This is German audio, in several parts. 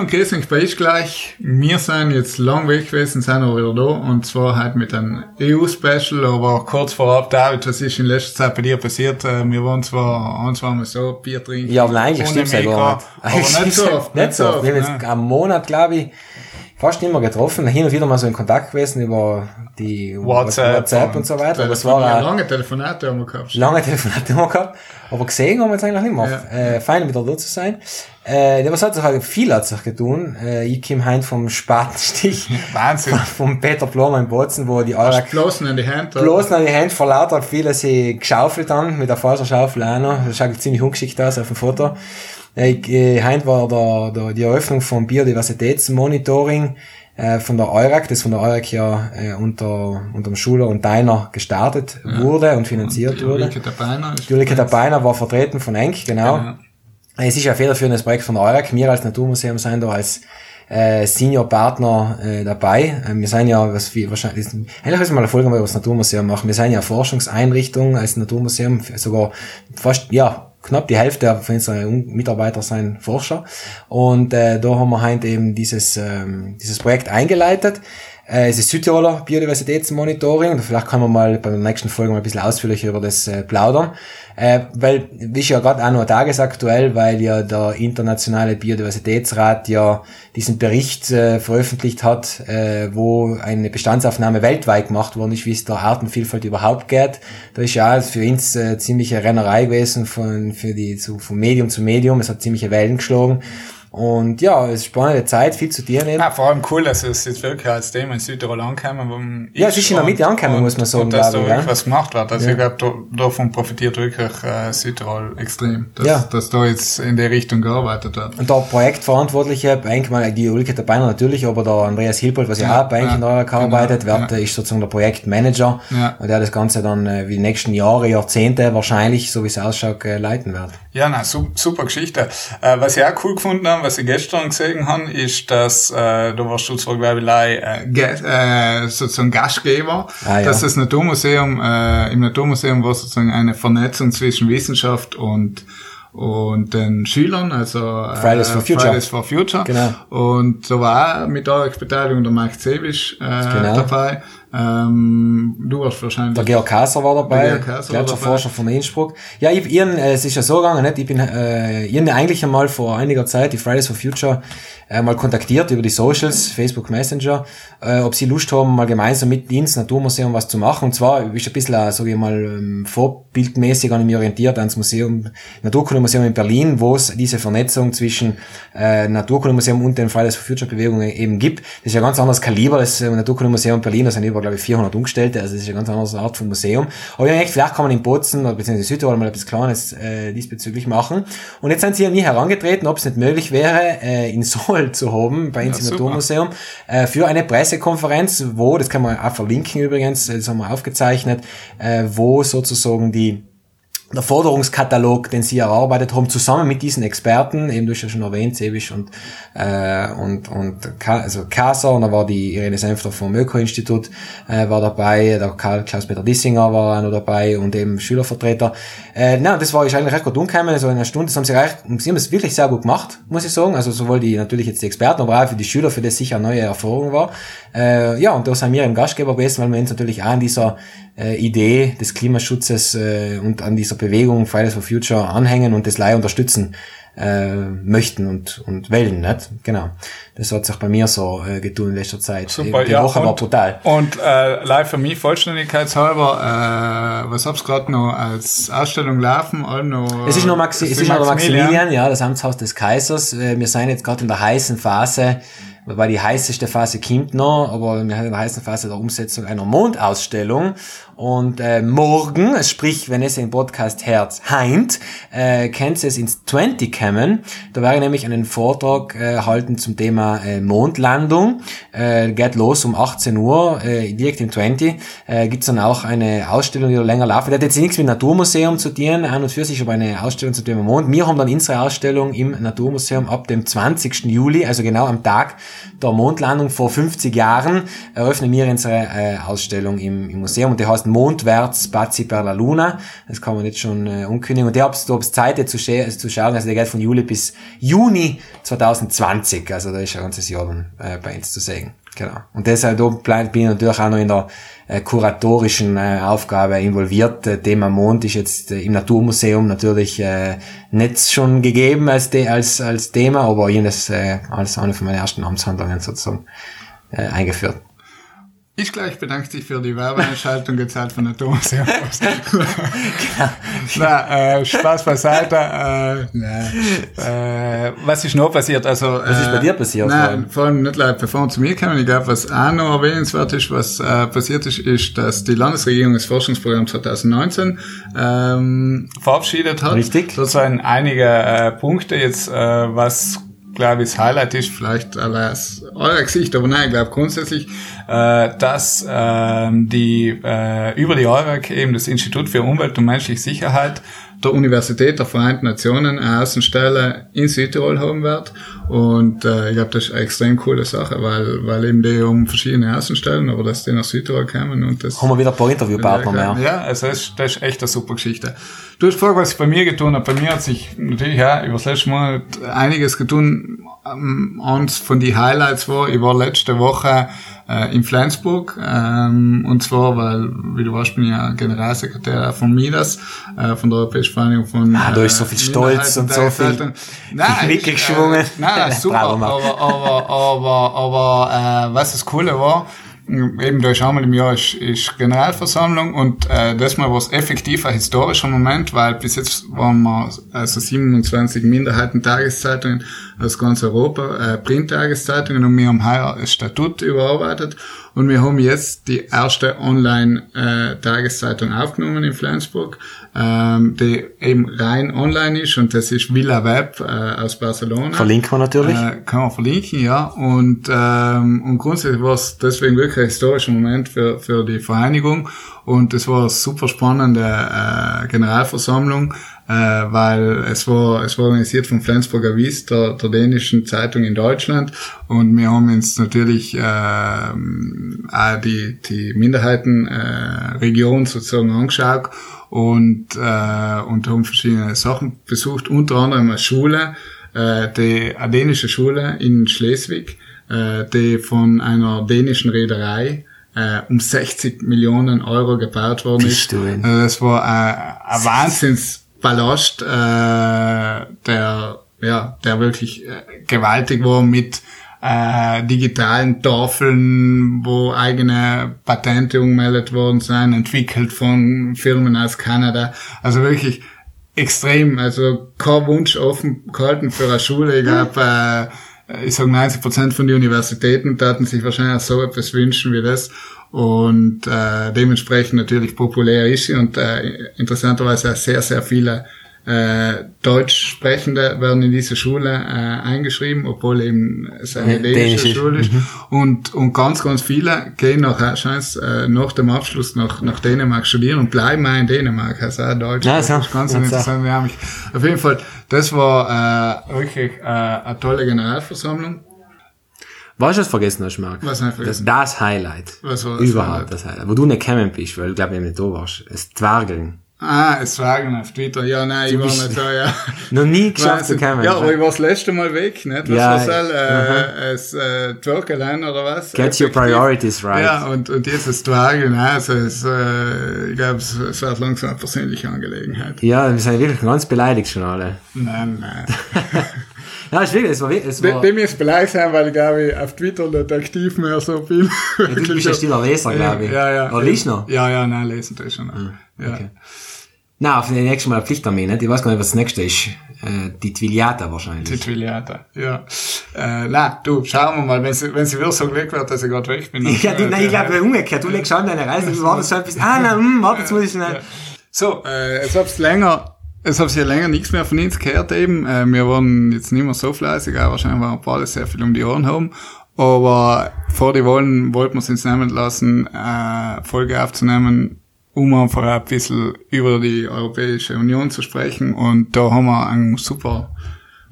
Hallo und grüß euch bei ich gleich. Wir sind jetzt lang weg gewesen, sind aber wieder da. Und zwar halt mit einem EU-Special, aber kurz vorab, David, was ist in letzter Zeit bei dir passiert? Äh, Wir waren zwar ein, zwei Mal so Bier trinken. Ja, nein, eigentlich stimmt's ja gar nicht. Aber Eigentlich nicht so oft. Nicht so oft. Wir haben ne? jetzt einen Monat, glaube ich, fast immer getroffen. Hin und wieder mal so in Kontakt gewesen über die WhatsApp, WhatsApp und so weiter. Aber es war ja, lange Telefonate haben wir gehabt. lange Telefonate immer gehabt. Aber gesehen haben wir jetzt eigentlich nicht mehr. Äh, fein wieder da zu sein. Äh, ja, was hat sich halt viel hat sich getan. Äh, ich komme heim vom Spatenstich. Wahnsinn. vom Peter Blomer in Bozen, wo die Eurak Bloßen in die Hand. oder? bloß noch die Hände vor lauter viele sie geschaufelt haben, mit der Faserschaufel auch noch. Das schaut ziemlich ungeschickt aus auf dem Foto. Äh, ich- äh, Heint war der, der, die Eröffnung vom Biodiversitätsmonitoring äh, von der EURAC, das von der EURAC ja äh, unter, unter dem Schuler und Deiner gestartet wurde und finanziert wurde. Ulrike der Beiner ist- Julike Tabainer war vertreten von Enk, genau. Genau. Es ist ja ein federführendes Projekt von EURAC. Wir als Naturmuseum sind da als äh, Senior-Partner äh, dabei. Äh, wir sind ja, was wir wahrscheinlich, eigentlich müssen mal eine Folge über das Naturmuseum machen. Wir sind ja Forschungseinrichtung als Naturmuseum, sogar fast, ja, knapp die Hälfte von unseren Mitarbeitern sind Forscher. Und äh, da haben wir heute eben dieses, ähm, dieses Projekt eingeleitet. Äh, es ist Südtiroler Biodiversitätsmonitoring. Vielleicht kann man mal bei der nächsten Folge mal ein bisschen ausführlicher über das äh, plaudern. Äh, weil, wie ist ja gerade auch noch tagesaktuell, weil ja der internationale Biodiversitätsrat ja diesen Bericht äh, veröffentlicht hat, äh, wo eine Bestandsaufnahme weltweit gemacht worden ist, wie es der Artenvielfalt überhaupt geht. Da ist ja für uns äh, ziemliche Rennerei gewesen von, für die, so, von Medium zu Medium. Es hat ziemliche Wellen geschlagen. Und ja, es ist spannende Zeit, viel zu dir nehmen. Ja, vor allem cool, dass es jetzt wirklich als Thema in Südtirol angekommen wo Ja, es ist in der Mitte angekommen, muss man sagen, Und dass da wirklich was gemacht wird. Also Ja. ich glaube, da, davon profitiert wirklich äh, Südtirol extrem. Dass, Ja. dass da jetzt in der Richtung gearbeitet wird. Und der Projektverantwortliche, Enk mal die Ulrike Tabeiner natürlich, aber der Andreas Hilpold, was ja, auch bei ja, in der genau, arbeitet, wird, ja. ist sozusagen der Projektmanager, Ja. und der das Ganze dann äh, wie die nächsten Jahre, Jahrzehnte wahrscheinlich, so wie es ausschaut, äh, leiten wird. Ja, na, super, Geschichte. Äh, was ich auch cool gefunden habe, was ich gestern gesehen habe, ist, dass äh, du warst du zwar, glaube ich, äh, Ge- äh, sozusagen Gastgeber, Ah, ja. dass das Naturmuseum, äh, im Naturmuseum war sozusagen eine Vernetzung zwischen Wissenschaft und und den Schülern, also äh, Fridays for Future. Fridays for Future. Genau. Und da war auch mit eurer Beteiligung der Mike Zebisch äh, Genau. dabei. Ähm, du warst wahrscheinlich Der Georg Kasser war dabei, Der Gletscherforscher von Innsbruck. Ja, ich, ihren, äh, es ist ja so gegangen, nicht? ich bin äh, ihren eigentlich einmal vor einiger Zeit, die Fridays for Future, äh, mal kontaktiert über die Socials, Facebook Messenger, äh, ob sie Lust haben, mal gemeinsam mit ins Naturmuseum was zu machen. Und zwar ist ein bisschen, äh, sag ich mal, ähm, vorbildmäßig an mich orientiert ans Museum, Naturkundemuseum in Berlin, wo es diese Vernetzung zwischen äh, Naturkundemuseum und den Fridays for Future Bewegungen eben gibt. Das ist ja ein ganz anderes Kaliber, das äh, Naturkundemuseum in Berlin, da sind über, glaube ich, 400 Umgestellte, also das ist eine ganz andere Art von Museum. Aber ich habe gedacht, vielleicht kann man in Bozen oder beziehungsweise in Südtirol mal etwas Kleines äh, diesbezüglich machen. Und jetzt sind sie an mich herangetreten, ob es nicht möglich wäre, äh, in Seoul zu haben, bei uns Ja, im. Naturmuseum, äh, für eine Pressekonferenz, wo, das kann man auch verlinken übrigens, das haben wir aufgezeichnet, äh, wo sozusagen die der Forderungskatalog, den sie erarbeitet haben, zusammen mit diesen Experten, eben du hast ja schon erwähnt, Sebisch und, äh, und, und also Kasa, und da war die Irene Senfter vom Öko-Institut äh, war dabei, der Karl Klaus-Peter Dissinger war auch noch dabei und eben Schülervertreter. Äh, nein, das war ich eigentlich recht gut umgekommen, so in einer Stunde, das haben sie recht, sie haben es wirklich sehr gut gemacht, muss ich sagen, also sowohl die, natürlich jetzt die Experten, aber auch für die Schüler, für das sicher eine neue Erfahrung war. Äh, ja, und da sind wir im Gastgeber gewesen, weil wir uns natürlich auch an dieser äh, Idee des Klimaschutzes äh, und an dieser Bewegung Fridays for Future anhängen und das Leih unterstützen äh, möchten und, und wollen, nicht? Genau. Das hat sich bei mir so äh, getun in letzter Zeit. Super, die ja, Woche war und- brutal. Und äh, live für mich, vollständigkeitshalber, äh, was hab's gerade noch als Ausstellung laufen? Noch, Es ist noch, Maxi das es ist noch der Maximilian, ja, das Amtshaus des Kaisers. Äh, Wir sind jetzt gerade in der heißen Phase, wobei die heißeste Phase kommt noch, aber wir sind in der heißen Phase der Umsetzung einer Mondausstellung. Und äh, morgen, sprich, wenn es den Podcast hört, heint, äh, könnt ihr es ins 20 kommen. Da werde ich nämlich einen Vortrag äh, halten zum Thema äh, Mondlandung. Äh, geht los um 18 Uhr, äh, direkt im 20. Äh, gibt's dann auch eine Ausstellung, die da länger laufen. Die hat jetzt nichts mit Naturmuseum zu tun, an und für sich, aber eine Ausstellung zum Thema Mond. Wir haben dann unsere Ausstellung im Naturmuseum ab dem 20. Juli, also genau am Tag der Mondlandung vor 50 Jahren, eröffnen wir unsere äh, Ausstellung im, im Museum und die heißt Mondwärts Spazi per la Luna. Das kann man jetzt schon äh, unkündigen. Und hab's, du hab's Zeit jetzt zu, zu schauen. Also der geht von Juli bis Juni 2020. Also da ist ein ganzes Jahr dann äh, bei uns zu sehen. Genau. Und deshalb bin ich natürlich auch noch in der äh, kuratorischen äh, Aufgabe involviert. Äh, Thema Mond ist jetzt äh, im Naturmuseum natürlich äh, nicht schon gegeben als, als, als Thema, aber ich habe das äh, als eine von meinen ersten Amtshandlungen sozusagen äh, eingeführt. Ich gleich bedanke dich für die Werbeeinschaltung gezahlt von der Thomas genau. Na, äh, Spaß beiseite. Äh, na, äh, was ist noch passiert? Also, was ist bei äh, dir passiert? Nein, vor allem nicht leid, bevor wir zu mir kommen. Ich glaube, was auch noch erwähnenswert ist, was äh, passiert ist, ist, dass die Landesregierung das Forschungsprogramm 2019 ähm, verabschiedet hat. Richtig. Sozusagen einige äh, Punkte jetzt, was glaube ich, das Highlight ist vielleicht alles eurer Gesicht, aber nein, ich glaube grundsätzlich, äh, dass äh, die äh, über die EURAG eben das Institut für Umwelt und menschliche Sicherheit der Universität der Vereinten Nationen eine Außenstelle in Südtirol haben wird. Und äh, ich glaube, das ist eine extrem coole Sache, weil, weil eben die um verschiedene Außenstellen, aber dass die nach Südtirol kommen und das... Haben wir wieder ein paar Interviewpartner mehr. Ja, also das, ist, das ist echt eine super Geschichte. Du hast gefragt, was ich bei mir getan habe. Bei mir hat sich natürlich ja über das letzte Monat einiges getan. Ähm, eins von die Highlights war, ich war letzte Woche äh, in Flensburg. Ähm, und zwar, weil, wie du weißt, bin ich ja Generalsekretär von MIDAS, äh, von der Europäischen Vereinigung von. Ah, da ist so viel Stolz und so viel nein, mitgeschwungen. Äh, nein, super, aber, aber, aber, aber, äh, was das Coole war, eben ist einmal im Jahr ist, ist Generalversammlung und äh, das mal war es effektiv ein historischer Moment, weil bis jetzt waren wir also 27 Minderheiten-Tageszeitungen aus ganz Europa, äh, Print-Tageszeitungen und wir haben heuer das Statut überarbeitet und wir haben jetzt die erste Online-Tageszeitung aufgenommen in Flensburg, ähm, die eben rein online ist und das ist Villa Web äh, aus Barcelona. Verlinken wir natürlich. Äh, kann man verlinken, ja. Und, ähm, und grundsätzlich war es deswegen wirklich ein historischer Moment für, für die Vereinigung und es war eine super spannende äh, Generalversammlung äh, weil es war, es war organisiert von Flensburger Wies, der, der dänischen Zeitung in Deutschland und wir haben uns natürlich äh, auch die, die Minderheitenregion äh, sozusagen angeschaut und, äh, und haben verschiedene Sachen besucht, unter anderem eine Schule, äh, die eine dänische Schule in Schleswig, äh, die von einer dänischen Reederei äh, um 60 Millionen Euro gebaut worden ist. Also das war äh, ein Wahnsinns Ballast, äh, der, ja, der wirklich äh, gewaltig war mit äh, digitalen Tafeln, wo eigene Patente umgemeldet worden sind, entwickelt von Firmen aus Kanada. Also wirklich extrem, also kein Wunsch offen gehalten für eine Schule. Ich glaube, äh, ich sage 90 Prozent von den Universitäten taten sich wahrscheinlich so etwas wünschen wie das und äh, dementsprechend natürlich populär ist sie und äh, interessanterweise sehr, sehr viele äh, Deutschsprechende werden in diese Schule äh, eingeschrieben, obwohl eben es eine dänische Schule ist. Mhm. Und, und ganz, ganz viele gehen nach, äh, nach dem Abschluss nach, nach Dänemark studieren und bleiben auch in Dänemark, also auch Deutsch. Ja, das ist ganz interessant. Wir haben mich, auf jeden Fall, das war äh, wirklich äh, eine tolle Generalversammlung. Was hast du vergessen hast, Marc? Was habe ich vergessen? Das, das Highlight. Was war das Überhaupt Highlight? das Highlight. Wo du nicht gekommen bist, weil du glaube ich nicht da warst. Das Twergeln. Ah, es Fragen auf Twitter. Ja, nein, ich war nicht da, ja. Noch nie geschafft zu kommen. Ja, aber ich war das letzte Mal weg, nicht? Was ja, war das? Äh, es, äh, Twerkeln oder was? Get Effektiv. your priorities right. Ja, und, und jetzt das Twergeln, also es, äh, ich glaube, es, es wird langsam eine persönliche Angelegenheit. Ja, wir sind wirklich ganz beleidigt schon alle. Nein, nein. Ja, ist wirklich, es war, es war... Dem ist beleidigt sein, weil ich glaube ich auf Twitter nicht aktiv mehr so bin. Ja, du bist ein stiller Leser, glaube ich. Ja, ja. Oder liest noch? Ja, ja, nein, lesen tue ich schon noch. Mhm. Ja. Okay. Na, auf den nächsten Mal Pflichtarmee, nicht? Ich weiß gar nicht, was das nächste ist. Äh, die Twiliata wahrscheinlich. Die Twiliata, ja. Äh, na, du, schauen wir mal, wenn sie, wenn sie wieder so glücklich wird, dass ich gerade weg bin. ja, die, nein, ich glaube, umgekehrt. Du legst an deine Reise, du wartest schon ein bisschen, ah, na, hm, warte, jetzt muss ich schnell. Ja. So, äh, jetzt hab's länger es habe ja länger nichts mehr von uns gehört eben. Äh, wir waren jetzt nicht mehr so fleißig, aber wahrscheinlich waren ein paar sehr viel um die Ohren haben. Aber vor die Wahlen wollten wir es uns nehmen lassen, äh, Folge aufzunehmen, um einfach ein bisschen über die Europäische Union zu sprechen. Und da haben wir einen super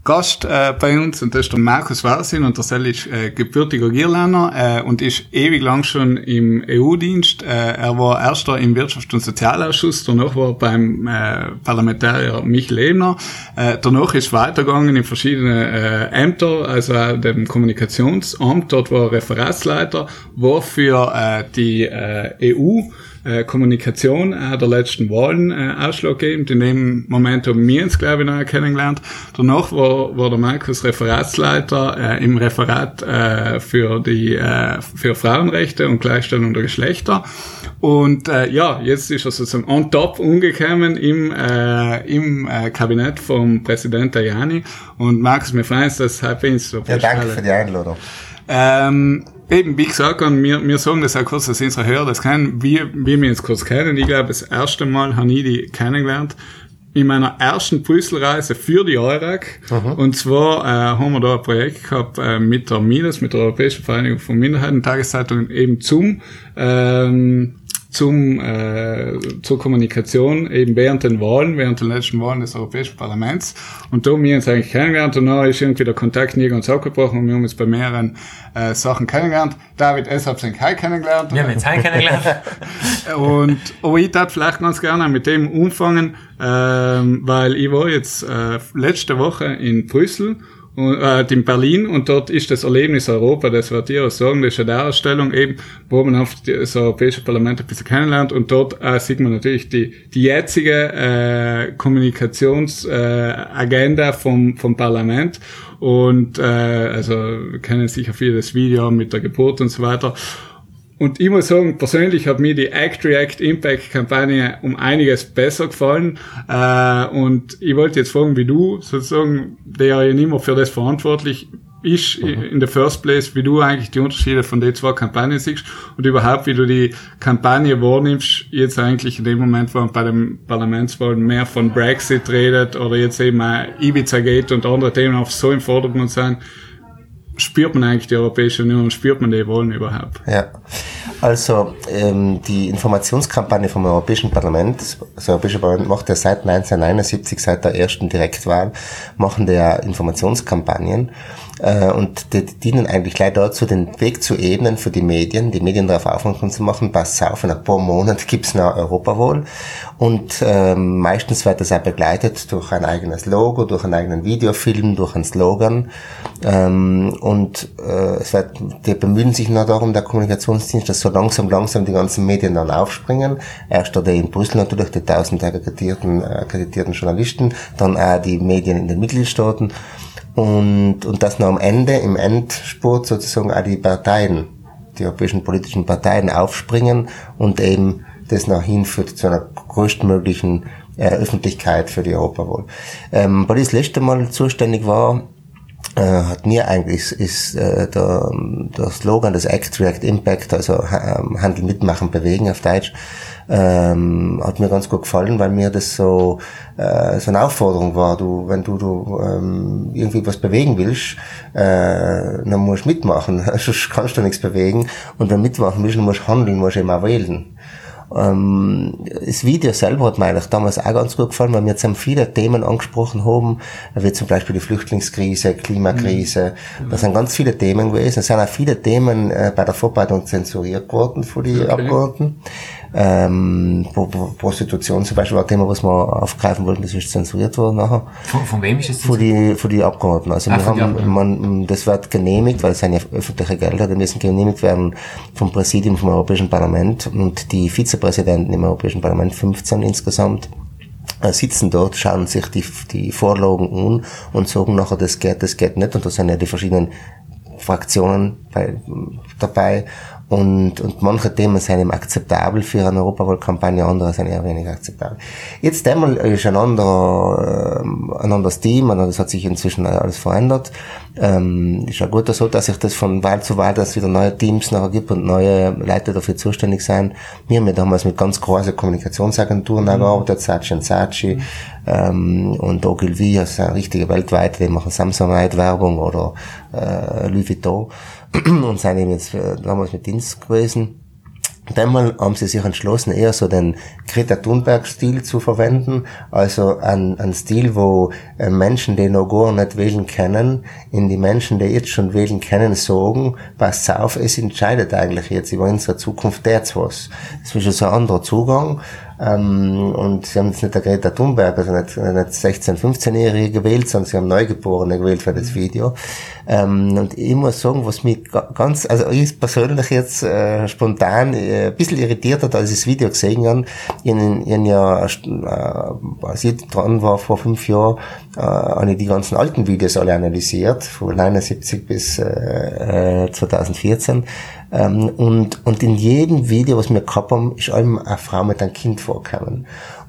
Gast äh, bei uns und das ist der Markus Warsin und der Sel ist äh, gebürtiger Gierländer äh, und ist ewig lang schon im EU-Dienst. Äh, er war erster im Wirtschafts- und Sozialausschuss, danach war er beim äh, Parlamentarier Michael Ebner. Äh, danach ist weitergegangen in verschiedene äh, Ämter, also auch dem Kommunikationsamt, dort war er Referatsleiter, war für äh, die äh, EU äh, Kommunikation äh, der letzten Wahlen äh, ausschlaggebend. In dem Moment haben wir uns, glaube ich, noch kennengelernt. Danach war, war der Markus Referatsleiter äh, im Referat äh, für die äh, für Frauenrechte und Gleichstellung der Geschlechter. Und äh, ja, jetzt ist er sozusagen on top umgekommen im, äh, im äh, Kabinett vom Präsident Tajani. Und Markus, mir freuen uns, dass ins Ja, danke für die Einladung. Ähm, eben, wie gesagt, und wir, wir sagen das auch kurz, dass unsere Hörer das kennen, wie, wie wir uns kurz kennen. Ich glaube, das erste Mal habe ich die kennengelernt in meiner ersten Brüsselreise für die EURAG. Und zwar äh, haben wir da ein Projekt gehabt äh, mit der MINUS, mit der Europäischen Vereinigung von Minderheiten, Tageszeitungen, eben zum ähm, zum äh, zur Kommunikation eben während den Wahlen, während den letzten Wahlen des Europäischen Parlaments. Und da haben wir uns eigentlich kennengelernt und dann ist irgendwie der Kontakt nie ganz abgebrochen und wir haben uns bei mehreren äh, Sachen kennengelernt. David S. hat den Kai kennengelernt. Wir haben jetzt einen kennengelernt. Und aber ich darf vielleicht ganz gerne mit dem umfangen, ähm, weil ich war jetzt äh, letzte Woche in Brüssel äh, in Berlin und dort ist das Erlebnis Europa, das wird auch sagen, das ist eine Darstellung eben, wo man auf das Europäische Parlament ein bisschen kennenlernt und dort äh, sieht man natürlich die, die jetzige äh, Kommunikationsagenda äh, vom, vom Parlament und äh, also kennen sicher viele das Video mit der Geburt und so weiter. Und ich muss sagen, persönlich hat mir die Act React Impact Kampagne um einiges besser gefallen. Äh, und ich wollte jetzt fragen, wie du sozusagen, der ja nicht mehr für das verantwortlich ist in the first place, wie du eigentlich die Unterschiede von den zwei Kampagnen siehst und überhaupt, wie du die Kampagne wahrnimmst, jetzt eigentlich in dem Moment, wo man bei den Parlamentswahlen mehr von Brexit redet oder jetzt eben auch Ibiza geht und andere Themen auch so im Vordergrund sind, spürt man eigentlich die Europäische Union, spürt man die Wahlen überhaupt? Ja, also ähm, die Informationskampagne vom Europäischen Parlament, das Europäische Parlament macht ja seit 1979, seit der ersten Direktwahl, machen ja Informationskampagnen äh, und die dienen eigentlich gleich dazu, den Weg zu ebnen für die Medien, die Medien darauf aufmerksam zu machen, passt auf, in ein paar Monaten gibt's eine Europawahl und ähm, meistens wird das auch begleitet durch ein eigenes Logo, durch einen eigenen Videofilm, durch einen Slogan. Ähm, und äh, es wird, die bemühen sich noch darum, der Kommunikationsdienst, dass so langsam, langsam die ganzen Medien dann aufspringen. Erst der in Brüssel natürlich, die tausend akkreditierten, akkreditierten Journalisten, dann auch die Medien in den Mitgliedstaaten und, und dass noch am Ende, im Endspurt sozusagen auch die Parteien, die europäischen politischen Parteien aufspringen und eben das nach hinführt zu einer größtmöglichen äh, Öffentlichkeit für die Europawahl. Ähm, weil ich das letzte Mal zuständig war, äh, hat mir eigentlich ist äh, der, der Slogan des Act React Impact, also ähm, Handel mitmachen, bewegen auf Deutsch, ähm, hat mir ganz gut gefallen, weil mir das so äh, so eine Aufforderung war. Du, wenn du, du ähm, irgendwie was bewegen willst, äh, dann musst du mitmachen, sonst kannst du nichts bewegen. Und wenn du mitmachen willst, dann musst du handeln, musst du auch wählen. Ähm, das Video selber hat mir eigentlich damals auch ganz gut gefallen, weil wir jetzt haben viele Themen angesprochen haben, wie zum Beispiel die Flüchtlingskrise, Klimakrise. Mhm. Das sind ganz viele Themen gewesen. Es sind auch viele Themen äh, bei der Vorbereitung zensuriert worden von den okay. Abgeordneten. Ähm, Prostitution zum Beispiel war ein Thema, was wir aufgreifen wollten, das ist zensuriert worden nachher. Von, von wem ist es Von die, von die Abgeordneten. Also ah, wir haben, man, das wird genehmigt, weil es sind ja öffentliche Gelder, die müssen genehmigt werden vom Präsidium vom Europäischen Parlament und die Vizepräsidenten im Europäischen Parlament, 15 insgesamt, äh, sitzen dort, schauen sich die, die Vorlagen an und sagen nachher, das geht, das geht nicht. Und da sind ja die verschiedenen Fraktionen bei, dabei und, und manche Themen sind eben akzeptabel für eine Europawahlkampagne, andere sind eher weniger akzeptabel. Jetzt einmal ist ein anderer, äh, ein anderes Team, und das hat sich inzwischen alles verändert. Ähm, ist ja gut so, dass sich das von Wahl zu Wahl, dass es wieder neue Teams nachher gibt und neue Leute dafür zuständig sein. Wir haben ja damals mit ganz großen Kommunikationsagenturen mhm. gearbeitet, Saatchi und Saatchi, mhm. ähm, und Ogilvy, also richtige weltweite, die machen Samsonite-Werbung oder äh, Louis Vuitton und sind eben jetzt damals mit Dienst gewesen. Einmal haben sie sich entschlossen, eher so den Greta Thunberg-Stil zu verwenden, also ein, ein Stil, wo äh, Menschen, die noch gar nicht wählen können, in die Menschen, die jetzt schon wählen können, sagen, passt auf, es entscheidet eigentlich jetzt über unsere Zukunft jetzt was. Das ist schon so ein anderer Zugang. Ähm, und sie haben jetzt nicht der Greta Thunberg, also nicht, nicht 16-, 15-Jährige gewählt, sondern sie haben Neugeborene gewählt für das Video. Ähm, und ich muss sagen, was mich ganz, also ich persönlich jetzt äh, spontan äh, ein bisschen irritiert hat, als ich das Video gesehen habe. Ich, ich, ich ja, äh, als ich dran war vor fünf Jahren, äh, habe ich die ganzen alten Videos alle analysiert, von 79 bis äh, 2014. Ähm, und, und in jedem Video, was wir gehabt haben, ist allem eine Frau mit einem Kind vorgekommen.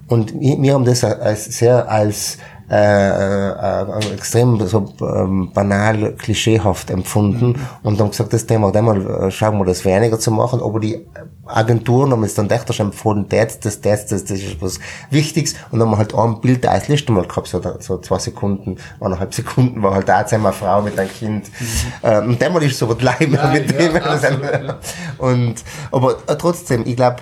Und wir, wir haben das als, sehr als äh, äh, extrem so ähm, banal, klischeehaft empfunden mhm. und haben gesagt, das Thema, einmal äh, schauen wir das weniger zu machen, aber die Agenturen haben jetzt dann echt schon empfohlen, das, das, das, das, das ist was Wichtiges und dann haben wir halt ein Bild als Liste mal gehabt, so, so zwei Sekunden, eineinhalb Sekunden war halt da eine Frau mit einem Kind mhm. ähm, und einmal ist so was leid ja, mit dem. Ja, und, aber äh, trotzdem, ich glaube,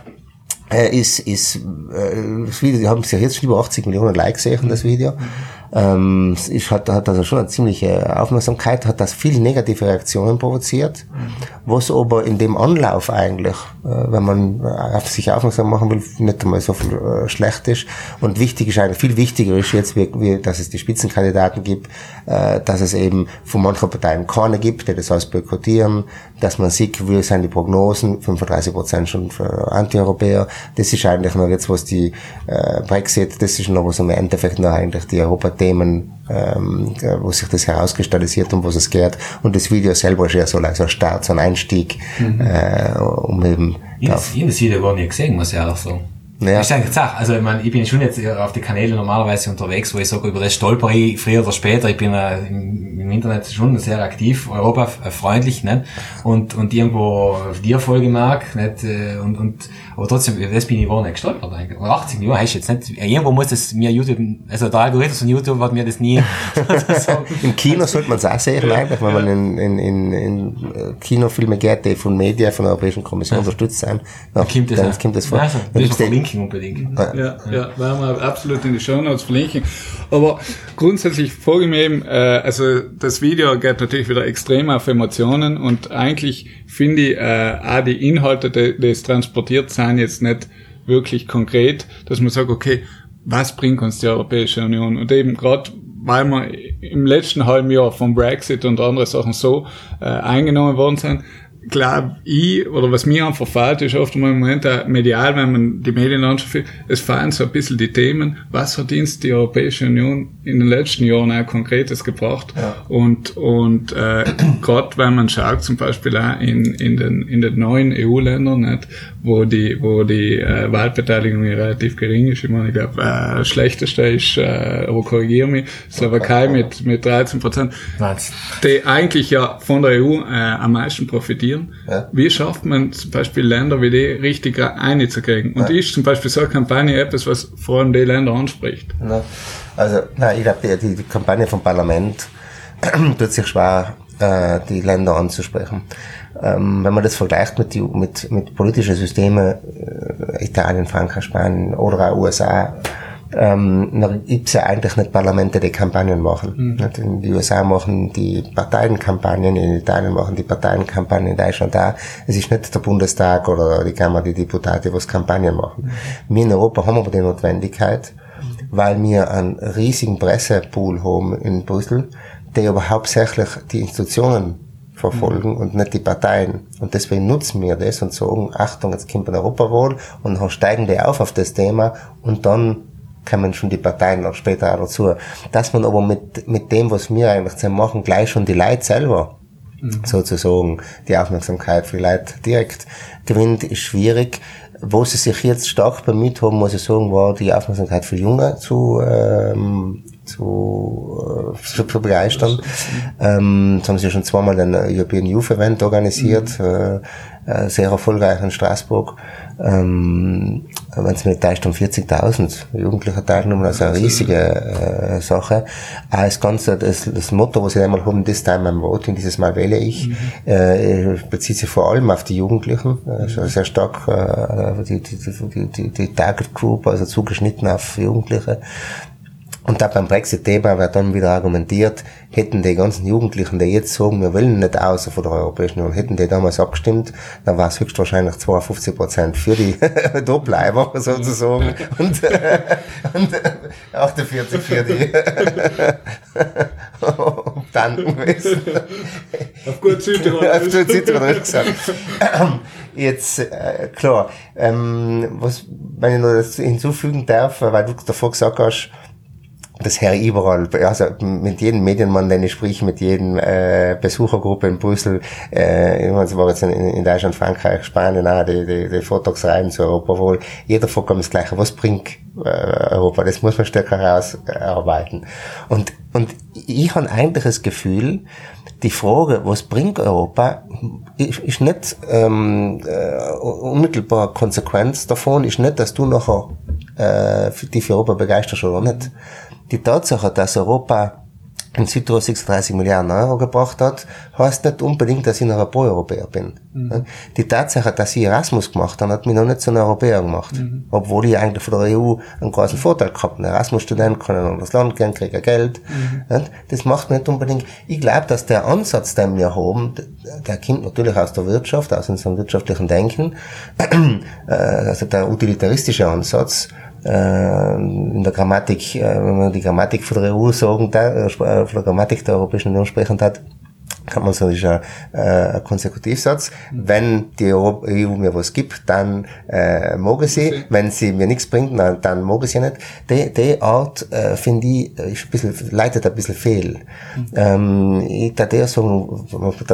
äh, ist, ist äh, das Video, die haben ja jetzt schon über 80 Millionen Likes gesehen, das Video. Ähm, es hat, hat also schon eine ziemliche Aufmerksamkeit, hat das viele negative Reaktionen provoziert, mhm. was aber in dem Anlauf eigentlich, äh, wenn man auf sich aufmerksam machen will, nicht einmal so viel äh, schlecht ist. Und wichtig ist eigentlich, viel wichtiger ist jetzt, wie, wie, dass es die Spitzenkandidaten gibt, äh, dass es eben von manchen Parteien keine gibt, die das alles boykottieren, dass man sieht, wie sind die Prognosen, 35 Prozent schon für Anti-Europäer. Das ist eigentlich noch jetzt, was die äh, Brexit, das ist noch was im Endeffekt noch eigentlich die Europa Themen, ähm, wo sich das herauskristallisiert, um was es geht. Und das Video selber ist ja so, ein Start, so ein Einstieg, mhm. äh, um eben... Ich habe das Video gar nicht gesehen, muss ich auch sagen. Ja. Ich denke, also ich, meine, ich bin schon jetzt auf die Kanäle normalerweise unterwegs, wo ich sage, über das stolper ich früher oder später. Ich bin äh, im, im, Internet schon sehr aktiv, europafreundlich, nicht? Und, und irgendwo dir Folge mag, nicht? Äh, und, und, aber trotzdem, das bin ich wohl nicht gestolpert eigentlich. 80 Jahre heißt jetzt nicht. Irgendwo muss das mir YouTube, also der Algorithmus von YouTube hat mir das nie Im Kino sollte man es auch sehen, eigentlich, wenn man in, in, in, in äh, Kinofilme geht, die von Media, von der Europäischen Kommission ja. unterstützt sind. Dann kommt das, dann kommt das vor. Also, verlinken unbedingt. Ja, ja, ja werden wir absolut in die Show Notes verlinken. Aber grundsätzlich frage ich mich eben, äh, also das Video geht natürlich wieder extrem auf Emotionen und eigentlich finde ich äh, auch die Inhalte, die, die es transportiert, sind jetzt nicht wirklich konkret, dass man sagt, okay, was bringt uns die Europäische Union? Und eben gerade weil wir im letzten halben Jahr vom Brexit und andere Sachen so äh, eingenommen worden sind, glaube ich, oder was mir einfach fehlt, ist oft mal im Moment auch medial, wenn man die Medienlandschaft sieht, es fallen so ein bisschen die Themen, was verdient die Europäische Union in den letzten Jahren auch Konkretes gebracht. Ja. Und, und äh, gerade wenn man schaut, zum Beispiel auch in, in, den, in den neuen EU-Ländern, nicht, wo die, wo die äh, Wahlbeteiligung relativ gering ist, ich meine, ich glaube, äh, schlechteste ist, äh, aber korrigiere mich, Slowakei mit, mit 13 Prozent, die eigentlich ja von der EU äh, am meisten profitieren organisieren. Ja. Wie schafft man zum Beispiel Länder wie die richtig einzukriegen? Und ja. ist zum Beispiel so eine Kampagne etwas, was vor allem die Länder anspricht? Ja. Also, nein, ich glaube, die, die Kampagne vom Parlament tut sich schwer, äh, die Länder anzusprechen. Ähm, wenn man das vergleicht mit, die, mit, mit politischen Systemen, äh, Italien, Frankreich, Spanien oder auch USA, ähm, dann gibt's ja eigentlich nicht Parlamente, die Kampagnen machen. Mhm. In den USA machen die Parteien Kampagnen, in Italien machen die Parteien Kampagnen, da ist schon da. Es ist nicht der Bundestag oder die Kammer, die Deputate, was Kampagnen machen. Mhm. Wir in Europa haben aber die Notwendigkeit, mhm. weil wir einen riesigen Pressepool haben in Brüssel, der aber hauptsächlich die Institutionen verfolgen mhm. und nicht die Parteien. Und deswegen nutzen wir das und sagen, Achtung, jetzt kommt ein Europawahl und dann steigen die auf auf das Thema und dann kommen schon die Parteien noch später auch dazu. Dass man aber mit, mit dem, was wir eigentlich machen, gleich schon die Leute selber mhm. sozusagen die Aufmerksamkeit für die Leute direkt gewinnt, ist schwierig. Wo sie sich jetzt stark bemüht haben, muss ich sagen, war die Aufmerksamkeit für Junge zu, ähm, zu, äh, zu, begeistern. Ähm, das haben sie schon zweimal den European Youth Event organisiert. Mhm. Äh, äh, sehr erfolgreich in Straßburg. Ähm, wenn es mir täuscht, um 40.000 Jugendliche teilgenommen, also eine riesige äh, Sache. Auch das Ganze, das, das Motto, was sie einmal haben, this time I'm voting, dieses Mal wähle ich, mhm. äh, bezieht sich vor allem auf die Jugendlichen, also sehr stark äh, die, die, die, die, die Target Group, also zugeschnitten auf Jugendliche. Und da beim Brexit-Thema wird dann wieder argumentiert, hätten die ganzen Jugendlichen, die jetzt sagen, wir wollen nicht außer von der Europäischen Union, hätten die damals abgestimmt, dann war es höchstwahrscheinlich 52 Prozent für die Doppleiber sozusagen und, und 48 für die dann gewesen. Auf gut Südtirol. Auf gut Südtirol gesagt. Jetzt, äh, klar, ähm, was, wenn ich noch das hinzufügen darf, weil du davor gesagt hast, das her überall, also mit jedem Medienmann, den ich sprich, mit jedem äh, Besuchergruppe in Brüssel, äh, ich war jetzt in, in Deutschland, Frankreich, Spanien auch, die, die, die Vortragsreihen zu Europa wohl, jeder fragt das Gleiche, was bringt äh, Europa? Das muss man stärker herausarbeiten. Und, und ich habe eigentlich das Gefühl, die Frage, was bringt Europa, ist, nicht ähm, äh, unmittelbar Konsequenz davon, ist nicht, dass du nachher äh, die für Europa begeisterst oder nicht die Tatsache, dass Europa in Südtirol 36 Milliarden Euro gebracht hat, heißt nicht unbedingt, dass ich noch ein Pro-Europäer bin. Mhm. Die Tatsache, dass ich Erasmus gemacht habe, hat mich noch nicht zu einem Europäer gemacht. Mhm. Obwohl ich eigentlich von der EU einen großen Vorteil gehabt habe. Ein Erasmus-Student kann in ein anderes Land gehen, kriegt Geld. Mhm. Das macht nicht unbedingt. Ich glaube, dass der Ansatz, den wir haben, der kommt natürlich aus der Wirtschaft, aus unserem wirtschaftlichen Denken, äh, also der utilitaristische Ansatz, in der Grammatik, äh, wenn man die Grammatik von der EU sagen, da, äh, von der Grammatik der Europäischen Union sprechen hat, kann man sagen, ist ein, äh, ein Konsekutiivsatz. Wenn die EU mir was gibt, dann äh, mag ich sie. Wenn sie mir nichts bringt, dann, dann mag ich sie nicht. Die, die Art, äh, finde ich, ist ein bisschen, leitet ein bisschen fehl. Mhm. Ähm, ich darf eher sagen,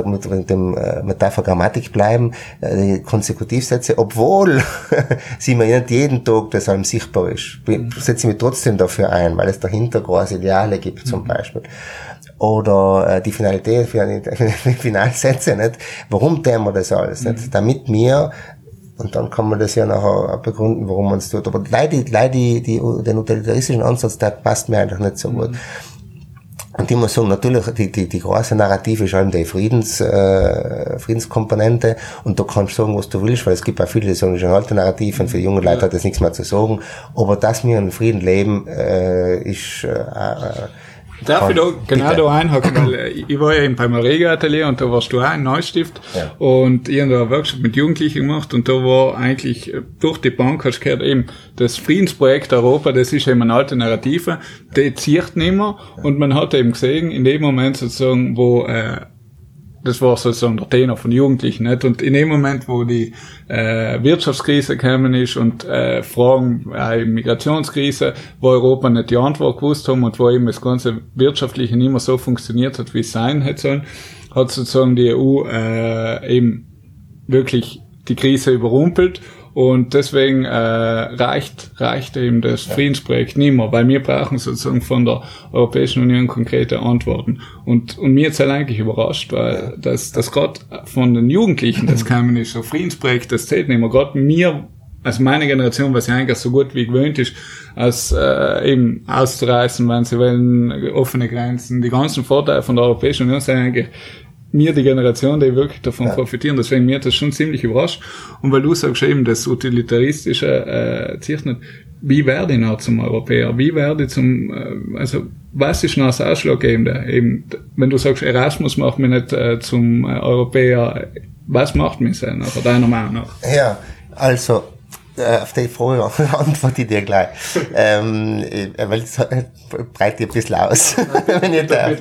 mit, mit dem äh, Metapher Grammatik bleiben, äh, die Konsekutivsätze, obwohl sie mir nicht jeden Tag das allem sichtbar ist, mhm. setze ich mich trotzdem dafür ein, weil es dahinter große Ideale gibt, zum mhm. Beispiel oder äh, die Finalität, Finalsätze, nicht? Warum tun wir das alles? Nicht? Mhm. Damit wir und dann kann man das ja nachher begründen, warum man es tut. Aber leider, leider die, die, den utilitaristischen Ansatz, der passt mir eigentlich nicht so gut. Mhm. Und ich muss sagen, natürlich, die, die, die große Narrative ist allem die Friedens, äh, Friedenskomponente. Und da kannst du sagen, was du willst, weil es gibt auch viele, die sagen, das ist eine alte Narrative und für die jungen Leute hat das nichts mehr zu sagen. Aber dass wir in Frieden leben, äh, ist, äh, äh Darf ich da genau bitte. da einhaken, weil äh, ich war ja im Palmarega Atelier und da warst du auch in Neustift ja. und ich habe da einen Workshop mit Jugendlichen gemacht und da war eigentlich äh, durch die Bank hast du gehört eben das Friedensprojekt Europa, das ist eben eine alte Narrative, die zieht nicht mehr und man hat eben gesehen, in dem Moment sozusagen, wo äh, das war sozusagen der Tenor von Jugendlichen. Nicht? Und in dem Moment, wo die äh, Wirtschaftskrise gekommen ist und äh, Fragen, äh, Migrationskrise, wo Europa nicht die Antwort gewusst haben und wo eben das ganze Wirtschaftliche nicht mehr so funktioniert hat, wie es sein hätte sollen, hat sozusagen die EU äh, eben wirklich die Krise überrumpelt und deswegen äh, reicht, reicht eben das. Friedensprojekt nicht mehr, weil wir brauchen sozusagen von der Europäischen Union konkrete Antworten. Und, und mir jetzt halt eigentlich überrascht, weil das, das gerade von den Jugendlichen, das kam ist, so Friedensprojekt, das zählt nicht mehr. Gerade mir also meine Generation, was ja eigentlich so gut wie gewöhnt ist, als äh, eben auszureißen, wenn sie wollen, offene Grenzen, die ganzen Vorteile von der Europäischen Union sind eigentlich mir die Generation, die wirklich davon ja. profitieren. Deswegen mir hat das schon ziemlich überrascht. Und weil du sagst eben, das Utilitaristische äh, zeichnet, wie werde ich noch zum Europäer? Wie werde ich zum, äh, also was ist noch das Ausschlaggebende? Eben, wenn du sagst, Erasmus macht mich nicht äh, zum äh, Europäer, was macht mich denn, nach deiner Meinung nach? Ja, also auf die Frage antworte ich dir gleich. ähm, weil es breite ich ein bisschen aus, wenn ich darf.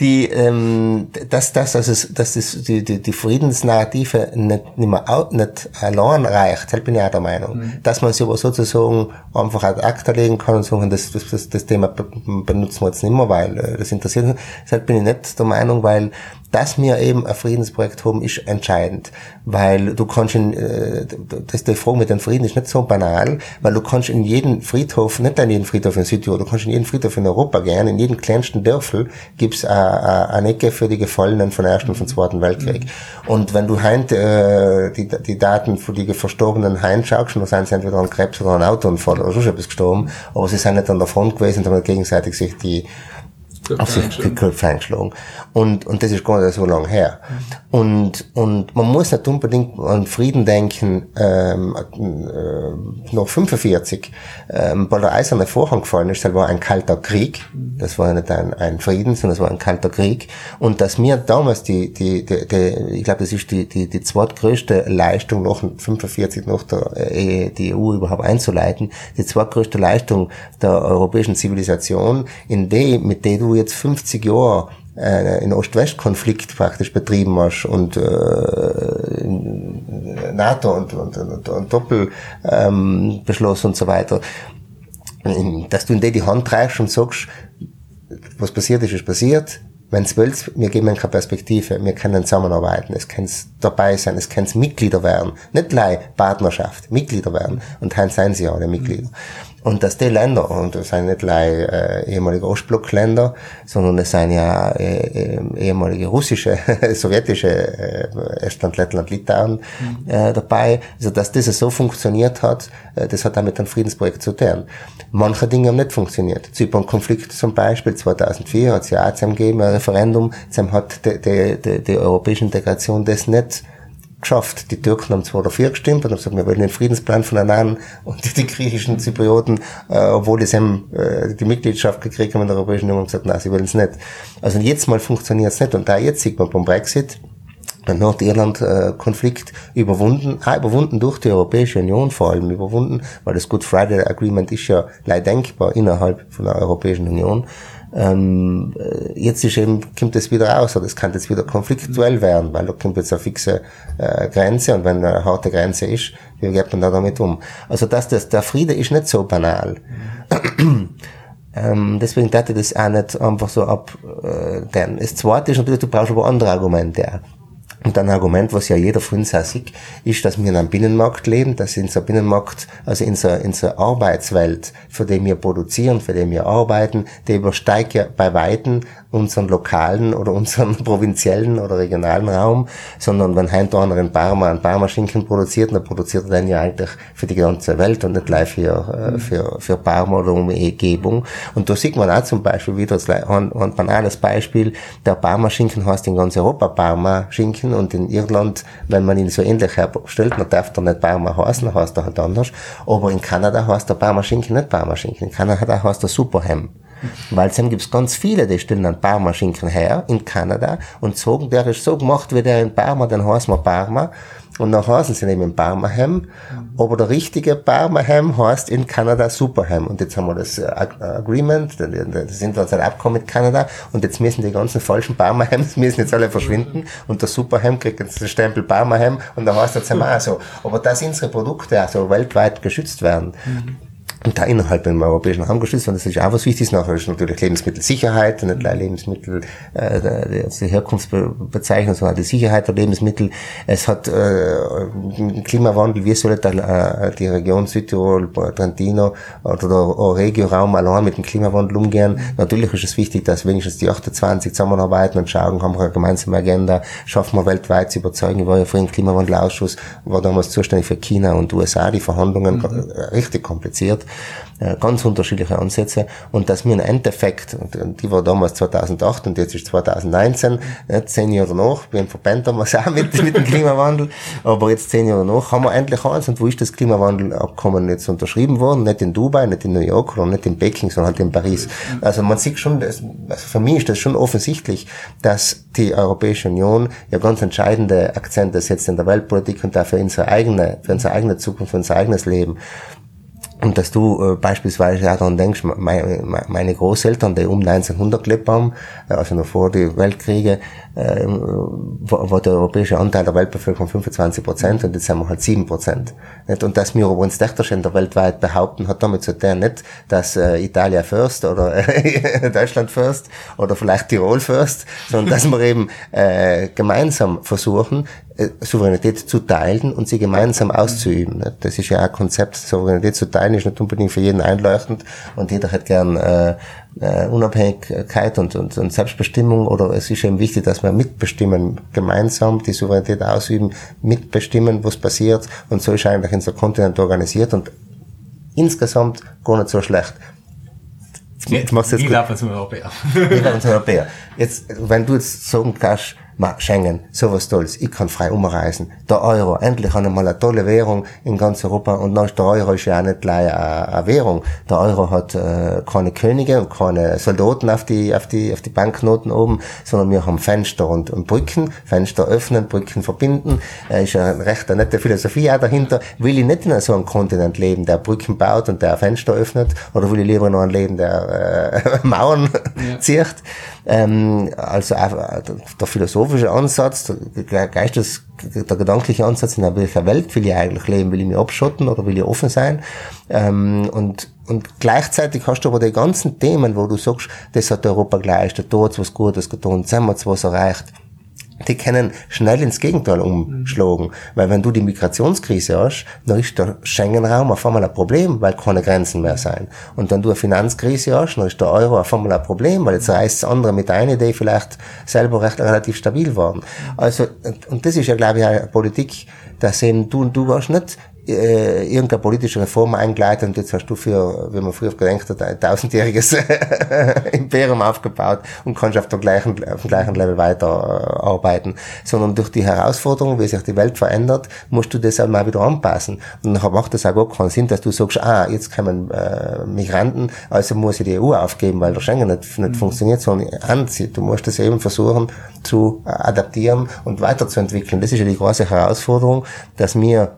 Die, ähm, dass, dass, also, dass das, die, die, die Friedensnarrative nicht, nicht, mehr, nicht allein reicht, halt bin ich auch der Meinung. Mhm. Dass man sich aber sozusagen einfach ad acta legen kann und sagen, das, das, das Thema benutzen wir jetzt nicht mehr, weil äh, das interessiert uns. Deshalb bin ich nicht der Meinung, weil dass wir eben ein Friedensprojekt haben, ist entscheidend, weil du kannst in, äh, das die Frage mit dem Frieden ist nicht so banal, weil du kannst in jeden Friedhof, nicht in jeden Friedhof in Südtirol, du kannst in jeden Friedhof in Europa gehen, in jedem kleinsten Dörfel gibt's eine Ecke für die Gefallenen von Ersten und vom Zweiten Weltkrieg. Und wenn du heint, äh, die, die Daten für die Verstorbenen heinschaust, dann sind sie entweder an Krebs oder an Autounfall oder so etwas gestorben, aber sie sind nicht an der Front gewesen, sondern gegenseitig sich die auf sich Köpfe eingeschlagen. Und, und das ist gar nicht so lang her. Mhm. Und, und man muss nicht unbedingt an Frieden denken, ähm, äh, noch 45, ähm, weil der eiserne Vorhang gefallen ist, das war ein kalter Krieg. Mhm. Das war nicht ein, ein Frieden, sondern es war ein kalter Krieg. Und dass mir damals die, die, die, die ich glaube, das ist die, die, die zweitgrößte Leistung nach 45, nach der, äh, die EU überhaupt einzuleiten, die zweitgrößte Leistung der europäischen Zivilisation, in die, mit der du jetzt 50 Jahre äh, in Ost-West-Konflikt praktisch betrieben hast und äh, NATO und, und, und, und Doppelbeschluss ähm, und so weiter, dass du in die Hand reichst und sagst, was passiert ist, ist passiert. Wenn es willst, wir geben keine Perspektive, wir können zusammenarbeiten, es kann dabei sein, es kann Mitglieder werden, nicht gleich Partnerschaft, Mitglieder werden. Und dann seien sie alle Mitglieder. Und dass die Länder, und das sind nicht gleich äh, ehemalige Ostblockländer, sondern es sind ja äh, äh, ehemalige russische, sowjetische äh, Estland, Lettland, Litauen mhm. äh, dabei, also dass das so funktioniert hat, äh, das hat auch mit einem Friedensprojekt zu tun. Manche Dinge haben nicht funktioniert. Zypern-Konflikt zum Beispiel, 2004 hat es ja auch gegeben, ein Referendum, zum hat die, die, die, die europäische Integration das nicht geschafft. Die Türken haben zwar dafür gestimmt und haben gesagt, wir wollen den Friedensplan von Annan und die, die griechischen Zyprioten, äh, obwohl sie haben, äh, die Mitgliedschaft gekriegt haben in der Europäischen Union, gesagt, nein, sie wollen es nicht. Also jetzt mal funktioniert es nicht und da jetzt sieht man beim Brexit, der Nordirland-Konflikt überwunden, ah, überwunden durch die Europäische Union vor allem überwunden, weil das Good Friday Agreement ist ja leider denkbar innerhalb von der Europäischen Union. Ähm, äh, jetzt ist eben, kommt es wieder raus, oder es kann jetzt wieder konfliktuell werden, weil da kommt jetzt eine fixe äh, Grenze und wenn eine harte Grenze ist, wie geht man da damit um? Also dass das, der Friede ist nicht so banal. ähm, deswegen dachte ich das auch nicht einfach so ab. Äh, denn das Zweite ist natürlich, du brauchst aber andere Argumente auch. Und ein Argument, was ja jeder von uns auch sieht, ist, dass wir in einem Binnenmarkt leben, dass in so einem Binnenmarkt, also in so, in so Arbeitswelt, für die wir produzieren, für die wir arbeiten, die übersteigt ja bei Weitem unseren lokalen oder unseren provinziellen oder regionalen Raum, sondern wenn ein einer in Parma einen Parma-Schinken produziert, dann produziert er den ja eigentlich für die ganze Welt und nicht gleich für, äh, für, für Parma oder Umgebung. Und da sieht man auch zum Beispiel wieder ein, ein banales Beispiel, der Parma-Schinken heißt in ganz Europa Parma-Schinken und in Irland, wenn man ihn so ähnlich herstellt, man darf da nicht Parma heißen, heißt er halt anders, aber in Kanada heißt der Parma-Schinken nicht Parma-Schinken, in Kanada heißt er Superham. Weil dann gibt's ganz viele, die stellen einen Parma-Schinken her in Kanada und sagen, der ist so gemacht wie der in Parma, dann heißen wir Parma. Und dann heißen sie eben Parma Ham. Aber der richtige Parma Ham heißt in Kanada Superham. Und jetzt haben wir das äh, Agreement, das internationale Abkommen mit Kanada. Und jetzt müssen die ganzen falschen Parma Hams müssen jetzt alle verschwinden. Und der Superham kriegt jetzt den Stempel Parma Ham. Und dann heißt das auch so. Aber dass unsere Produkte also weltweit geschützt werden. Mhm und da innerhalb im europäischen Raum geschützt und das ist auch was Wichtiges nachher ist natürlich Lebensmittelsicherheit, nicht nur Lebensmittel, äh, die Herkunftsbezeichnung, sondern die Sicherheit der Lebensmittel. Es hat äh, Klimawandel, wie soll da, äh, die Region Südtirol, Trentino oder der Regio-Raum allein mit dem Klimawandel umgehen. Natürlich ist es wichtig, dass wenigstens die 28 zusammenarbeiten und schauen, haben wir eine gemeinsame Agenda, schaffen wir weltweit zu überzeugen. Ich war ja vorhin im Klimawandelausschuss, war damals zuständig für China und USA, die Verhandlungen mhm. richtig kompliziert ganz unterschiedliche Ansätze und dass wir im Endeffekt, und die war damals 2008 und jetzt ist 2019, äh, zehn Jahre danach, wir haben wir es auch mit, mit dem Klimawandel, aber jetzt zehn Jahre danach haben wir endlich eins und wo ist das Klimawandelabkommen jetzt unterschrieben worden? Nicht in Dubai, nicht in New York oder nicht in Peking, sondern halt in Paris. Also man sieht schon, das, also für mich ist das schon offensichtlich, dass die Europäische Union ja ganz entscheidende Akzente setzt in der Weltpolitik und dafür unsere eigene, für unsere eigene Zukunft, für unser eigenes Leben. Und dass du äh, beispielsweise auch daran denkst, meine, meine Großeltern, die um 1900 gelebt haben, äh, also noch vor die Weltkriege, äh, war der europäische Anteil der Weltbevölkerung 25 Prozent und jetzt haben wir halt 7 Prozent. Und dass wir übrigens Dächterständer weltweit behaupten, hat damit zu tun nicht, dass äh, Italia first oder äh, Deutschland first oder vielleicht Tirol first, sondern dass wir eben äh, gemeinsam versuchen, äh, Souveränität zu teilen und sie gemeinsam auszuüben. Das ist ja ein Konzept, Souveränität zu teilen ist nicht unbedingt für jeden einleuchtend und jeder hat gern äh, äh, Unabhängigkeit und, und, und Selbstbestimmung oder es ist eben wichtig, dass wir mitbestimmen, gemeinsam die Souveränität ausüben, mitbestimmen, was passiert und so ist eigentlich unser Kontinent organisiert und insgesamt gar nicht so schlecht. Jetzt, machst du jetzt wie laufen zum Europäer? Wie laufen zum Europäer? Jetzt, wenn du jetzt sagen kannst, Ma, Schengen, sowas Tolles. Ich kann frei umreisen. Der Euro, endlich einmal eine tolle Währung in ganz Europa. Und dann der Euro ist ja auch nicht gleich eine, eine Währung. Der Euro hat äh, keine Könige und keine Soldaten auf die, auf die, auf die Banknoten oben, sondern wir haben Fenster und, und Brücken. Fenster öffnen, Brücken verbinden. Äh, ist ja recht eine nette Philosophie auch dahinter. Will ich nicht in so einem Kontinent leben, der Brücken baut und der Fenster öffnet? Oder will ich lieber noch ein Leben, der äh, Mauern ja. zieht? Ähm, also äh, der philosophische Ansatz, der Geistes, der gedankliche Ansatz, in welcher Welt will ich eigentlich leben? Will ich mich abschotten oder will ich offen sein? Ähm, und, und gleichzeitig hast du aber die ganzen Themen, wo du sagst, das hat Europa geleistet, da hat was Gutes getan, haben wir was erreicht die können schnell ins Gegenteil umschlagen. Mhm. Weil wenn du die Migrationskrise hast, dann ist der Schengen-Raum auf einmal ein Problem, weil keine Grenzen mehr sein. Und wenn du eine Finanzkrise hast, dann ist der Euro auf einmal ein Problem, weil jetzt reißt andere mit ein, die vielleicht selber recht relativ stabil waren. Also, und das ist ja, glaube ich, eine Politik, dass eben du und du warst nicht äh, irgendeine politische Reform eingeleitet und jetzt hast du für, wie man früher gedacht hat, ein tausendjähriges Imperium aufgebaut und kannst auf, der gleichen, auf dem gleichen Level weiterarbeiten. Sondern durch die Herausforderung, wie sich die Welt verändert, musst du das halt mal wieder anpassen. Und dann macht das auch gar keinen Sinn, dass du sagst, ah, jetzt kommen äh, Migranten, also muss ich die EU aufgeben, weil der Schengen nicht, nicht mhm. funktioniert, sondern anzieht. Du musst das eben versuchen zu adaptieren und weiterzuentwickeln. Das ist ja die große Herausforderung, dass wir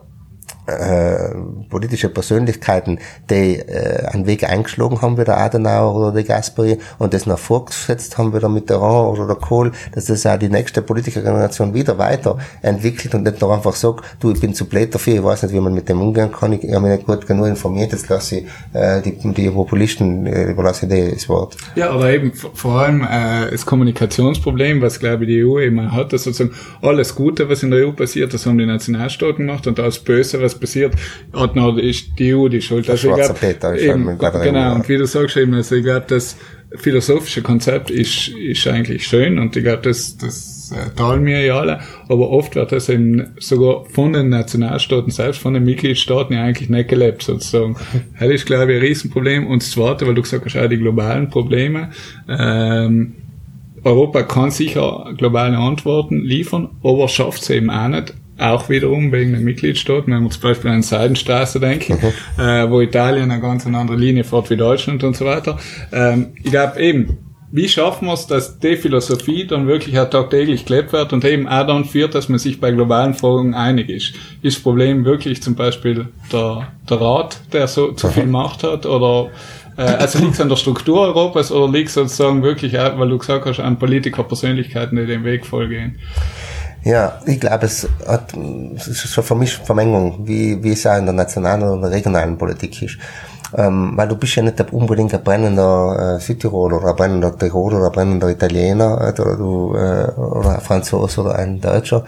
äh, politische Persönlichkeiten, die äh, einen Weg eingeschlagen haben wie der Adenauer oder der Gasperi und das noch fortgesetzt haben wie der Mitterrand oder der Kohl, dass das auch die nächste Politikergeneration wieder weiterentwickelt und nicht nur einfach sagt, du, ich bin zu blöd dafür, ich weiß nicht, wie man mit dem umgehen kann, ich, ich habe mich nicht gut genug informiert, jetzt lasse ich äh, die, die Populisten, äh, überlasse ich das Wort. Ja, aber eben vor allem äh, das Kommunikationsproblem, was glaube ich die EU immer hat, dass sozusagen alles Gute, was in der EU passiert, das haben die Nationalstaaten gemacht und alles Böse, was passiert, hat noch ist die EU die Schuld. Also ich glaub, Peter eben, genau, und wie du sagst eben, also ich glaube, das philosophische Konzept ist, ist eigentlich schön und ich glaube, das, das äh, teilen wir ja alle, aber oft wird das eben sogar von den Nationalstaaten selbst, von den Mitgliedstaaten ja eigentlich nicht gelebt sozusagen. Das ist, glaube ich, ein Riesenproblem. Und das Zweite, weil du gesagt hast, auch die globalen Probleme, ähm, Europa kann sicher globale Antworten liefern, aber schafft es eben auch nicht, auch wiederum wegen den Mitgliedstaaten, wenn wir zum Beispiel an Seidenstraße denken, mhm. äh, wo Italien eine ganz andere Linie fährt wie Deutschland und so weiter. Ähm, ich glaube eben, wie schaffen wir es, dass die Philosophie dann wirklich auch tagtäglich gelebt wird und eben auch dann führt, dass man sich bei globalen Fragen einig ist? Ist das Problem wirklich zum Beispiel der, der Rat, der so zu viel Macht hat oder äh, also liegt es an der Struktur Europas oder liegt es sozusagen wirklich, auch, weil du gesagt hast, an Politikerpersönlichkeiten, die den Weg vollgehen? Ja, ich glaube, es hat es ist schon vermischt Vermengung, wie, wie es auch in der nationalen oder regionalen Politik ist. Ähm, weil du bist ja nicht unbedingt ein brennender äh, Südtiroler oder ein brennender Tiroler oder ein brennender Italiener äh, oder, du, äh, oder ein Franzose oder ein Deutscher,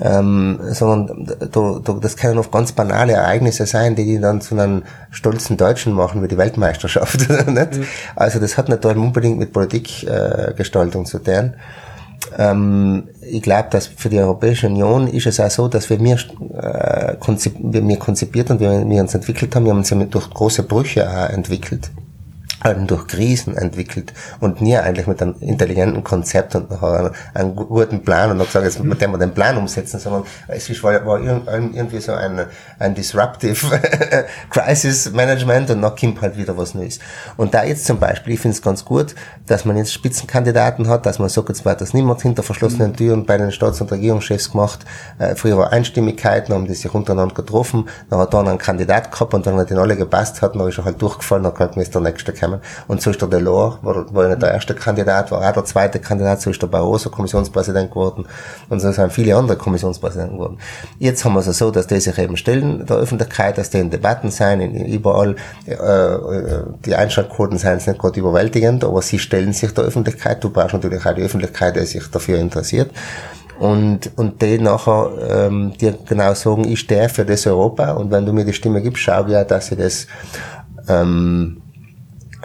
ähm, sondern du, du, das können oft ganz banale Ereignisse sein, die die dann zu einem stolzen Deutschen machen, wie die Weltmeisterschaft. nicht? Mhm. Also das hat nicht unbedingt mit Politikgestaltung äh, zu tun. Ähm, ich glaube, dass für die Europäische Union ist es auch so, dass wir mir, äh, konzip wir, konzipiert und wir, wir uns entwickelt haben, wir haben uns ja durch große Brüche auch entwickelt. Halt durch Krisen entwickelt und nie eigentlich mit einem intelligenten Konzept und nachher einen, guten Plan und noch gesagt, jetzt mit dem wir den Plan umsetzen, sondern es ist, war, war irgendwie so ein, ein disruptive Crisis Management und noch kommt halt wieder was Neues. Und da jetzt zum Beispiel, ich finde es ganz gut, dass man jetzt Spitzenkandidaten hat, dass man sagt, jetzt wird das niemand hinter verschlossenen Türen bei den Staats- und Regierungschefs gemacht. Äh, früher war Einstimmigkeiten, haben die sich untereinander getroffen, dann hat dann einen Kandidat gehabt und dann hat den alle gepasst hat, dann ist er halt durchgefallen, dann kann der nächste kommen. Und so ist der Delors, war, war nicht der erste Kandidat, war auch der zweite Kandidat, so ist der Barroso Kommissionspräsident geworden und so sind viele andere Kommissionspräsidenten geworden. Jetzt haben wir es so, dass die sich eben stellen der Öffentlichkeit, dass die in Debatten sein, in, überall, äh, äh, die Einschaltquoten seien nicht gerade überwältigend, aber sie stellen sich der Öffentlichkeit, du brauchst natürlich auch die Öffentlichkeit, die sich dafür interessiert und, und die nachher ähm, dir genau sagen, ich stehe für das Europa und wenn du mir die Stimme gibst, schau ja, dass ich das ähm,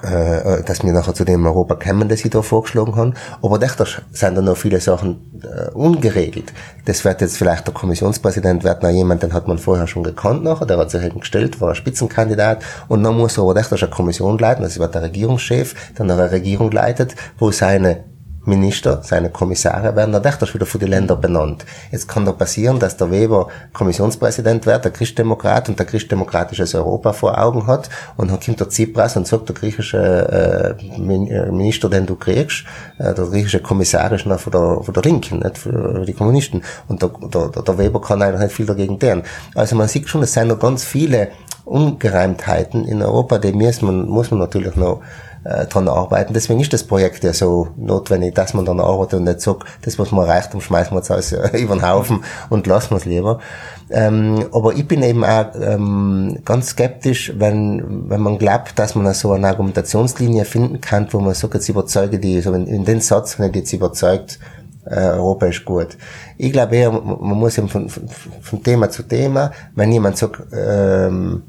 äh, dass wir nachher zu dem Europa kommen, das ich da vorgeschlagen habe. Aber da sind da noch viele Sachen äh, ungeregelt. Das wird jetzt vielleicht der Kommissionspräsident, wird noch jemand, den hat man vorher schon gekannt nachher, der hat sich eben gestellt, war ein Spitzenkandidat und dann muss er aber echt eine Kommission leiten, das wird der Regierungschef, der eine Regierung leitet, wo seine Minister, seine Kommissare werden dann echt wieder für die Länder benannt. Jetzt kann da passieren, dass der Weber Kommissionspräsident wird, der Christdemokrat und der christdemokratisches Europa vor Augen hat und dann kommt der Tsipras und sagt, der griechische äh, äh Minister, den du kriegst, äh, der griechische Kommissar ist noch von der, von der Linken, nicht für die Kommunisten. Und der, der, der Weber kann eigentlich nicht viel dagegen tun. Also man sieht schon, es sind noch ganz viele Ungereimtheiten in Europa, die muss man, muss man natürlich noch äh, dran arbeiten. Deswegen ist das Projekt ja so notwendig, dass man dann arbeitet und nicht sagt, das, was man erreicht, dann schmeißen wir jetzt alles äh, über den Haufen und lassen wir es lieber. Ähm, aber ich bin eben auch ähm, ganz skeptisch, wenn, wenn man glaubt, dass man so eine Argumentationslinie finden kann, wo man sagt, jetzt überzeuge die, so in, in den Satz, wenn ich jetzt überzeugt, äh, Europa ist gut. Ich glaube eher, man muss eben von, von, von Thema zu Thema, wenn jemand sagt, ähm,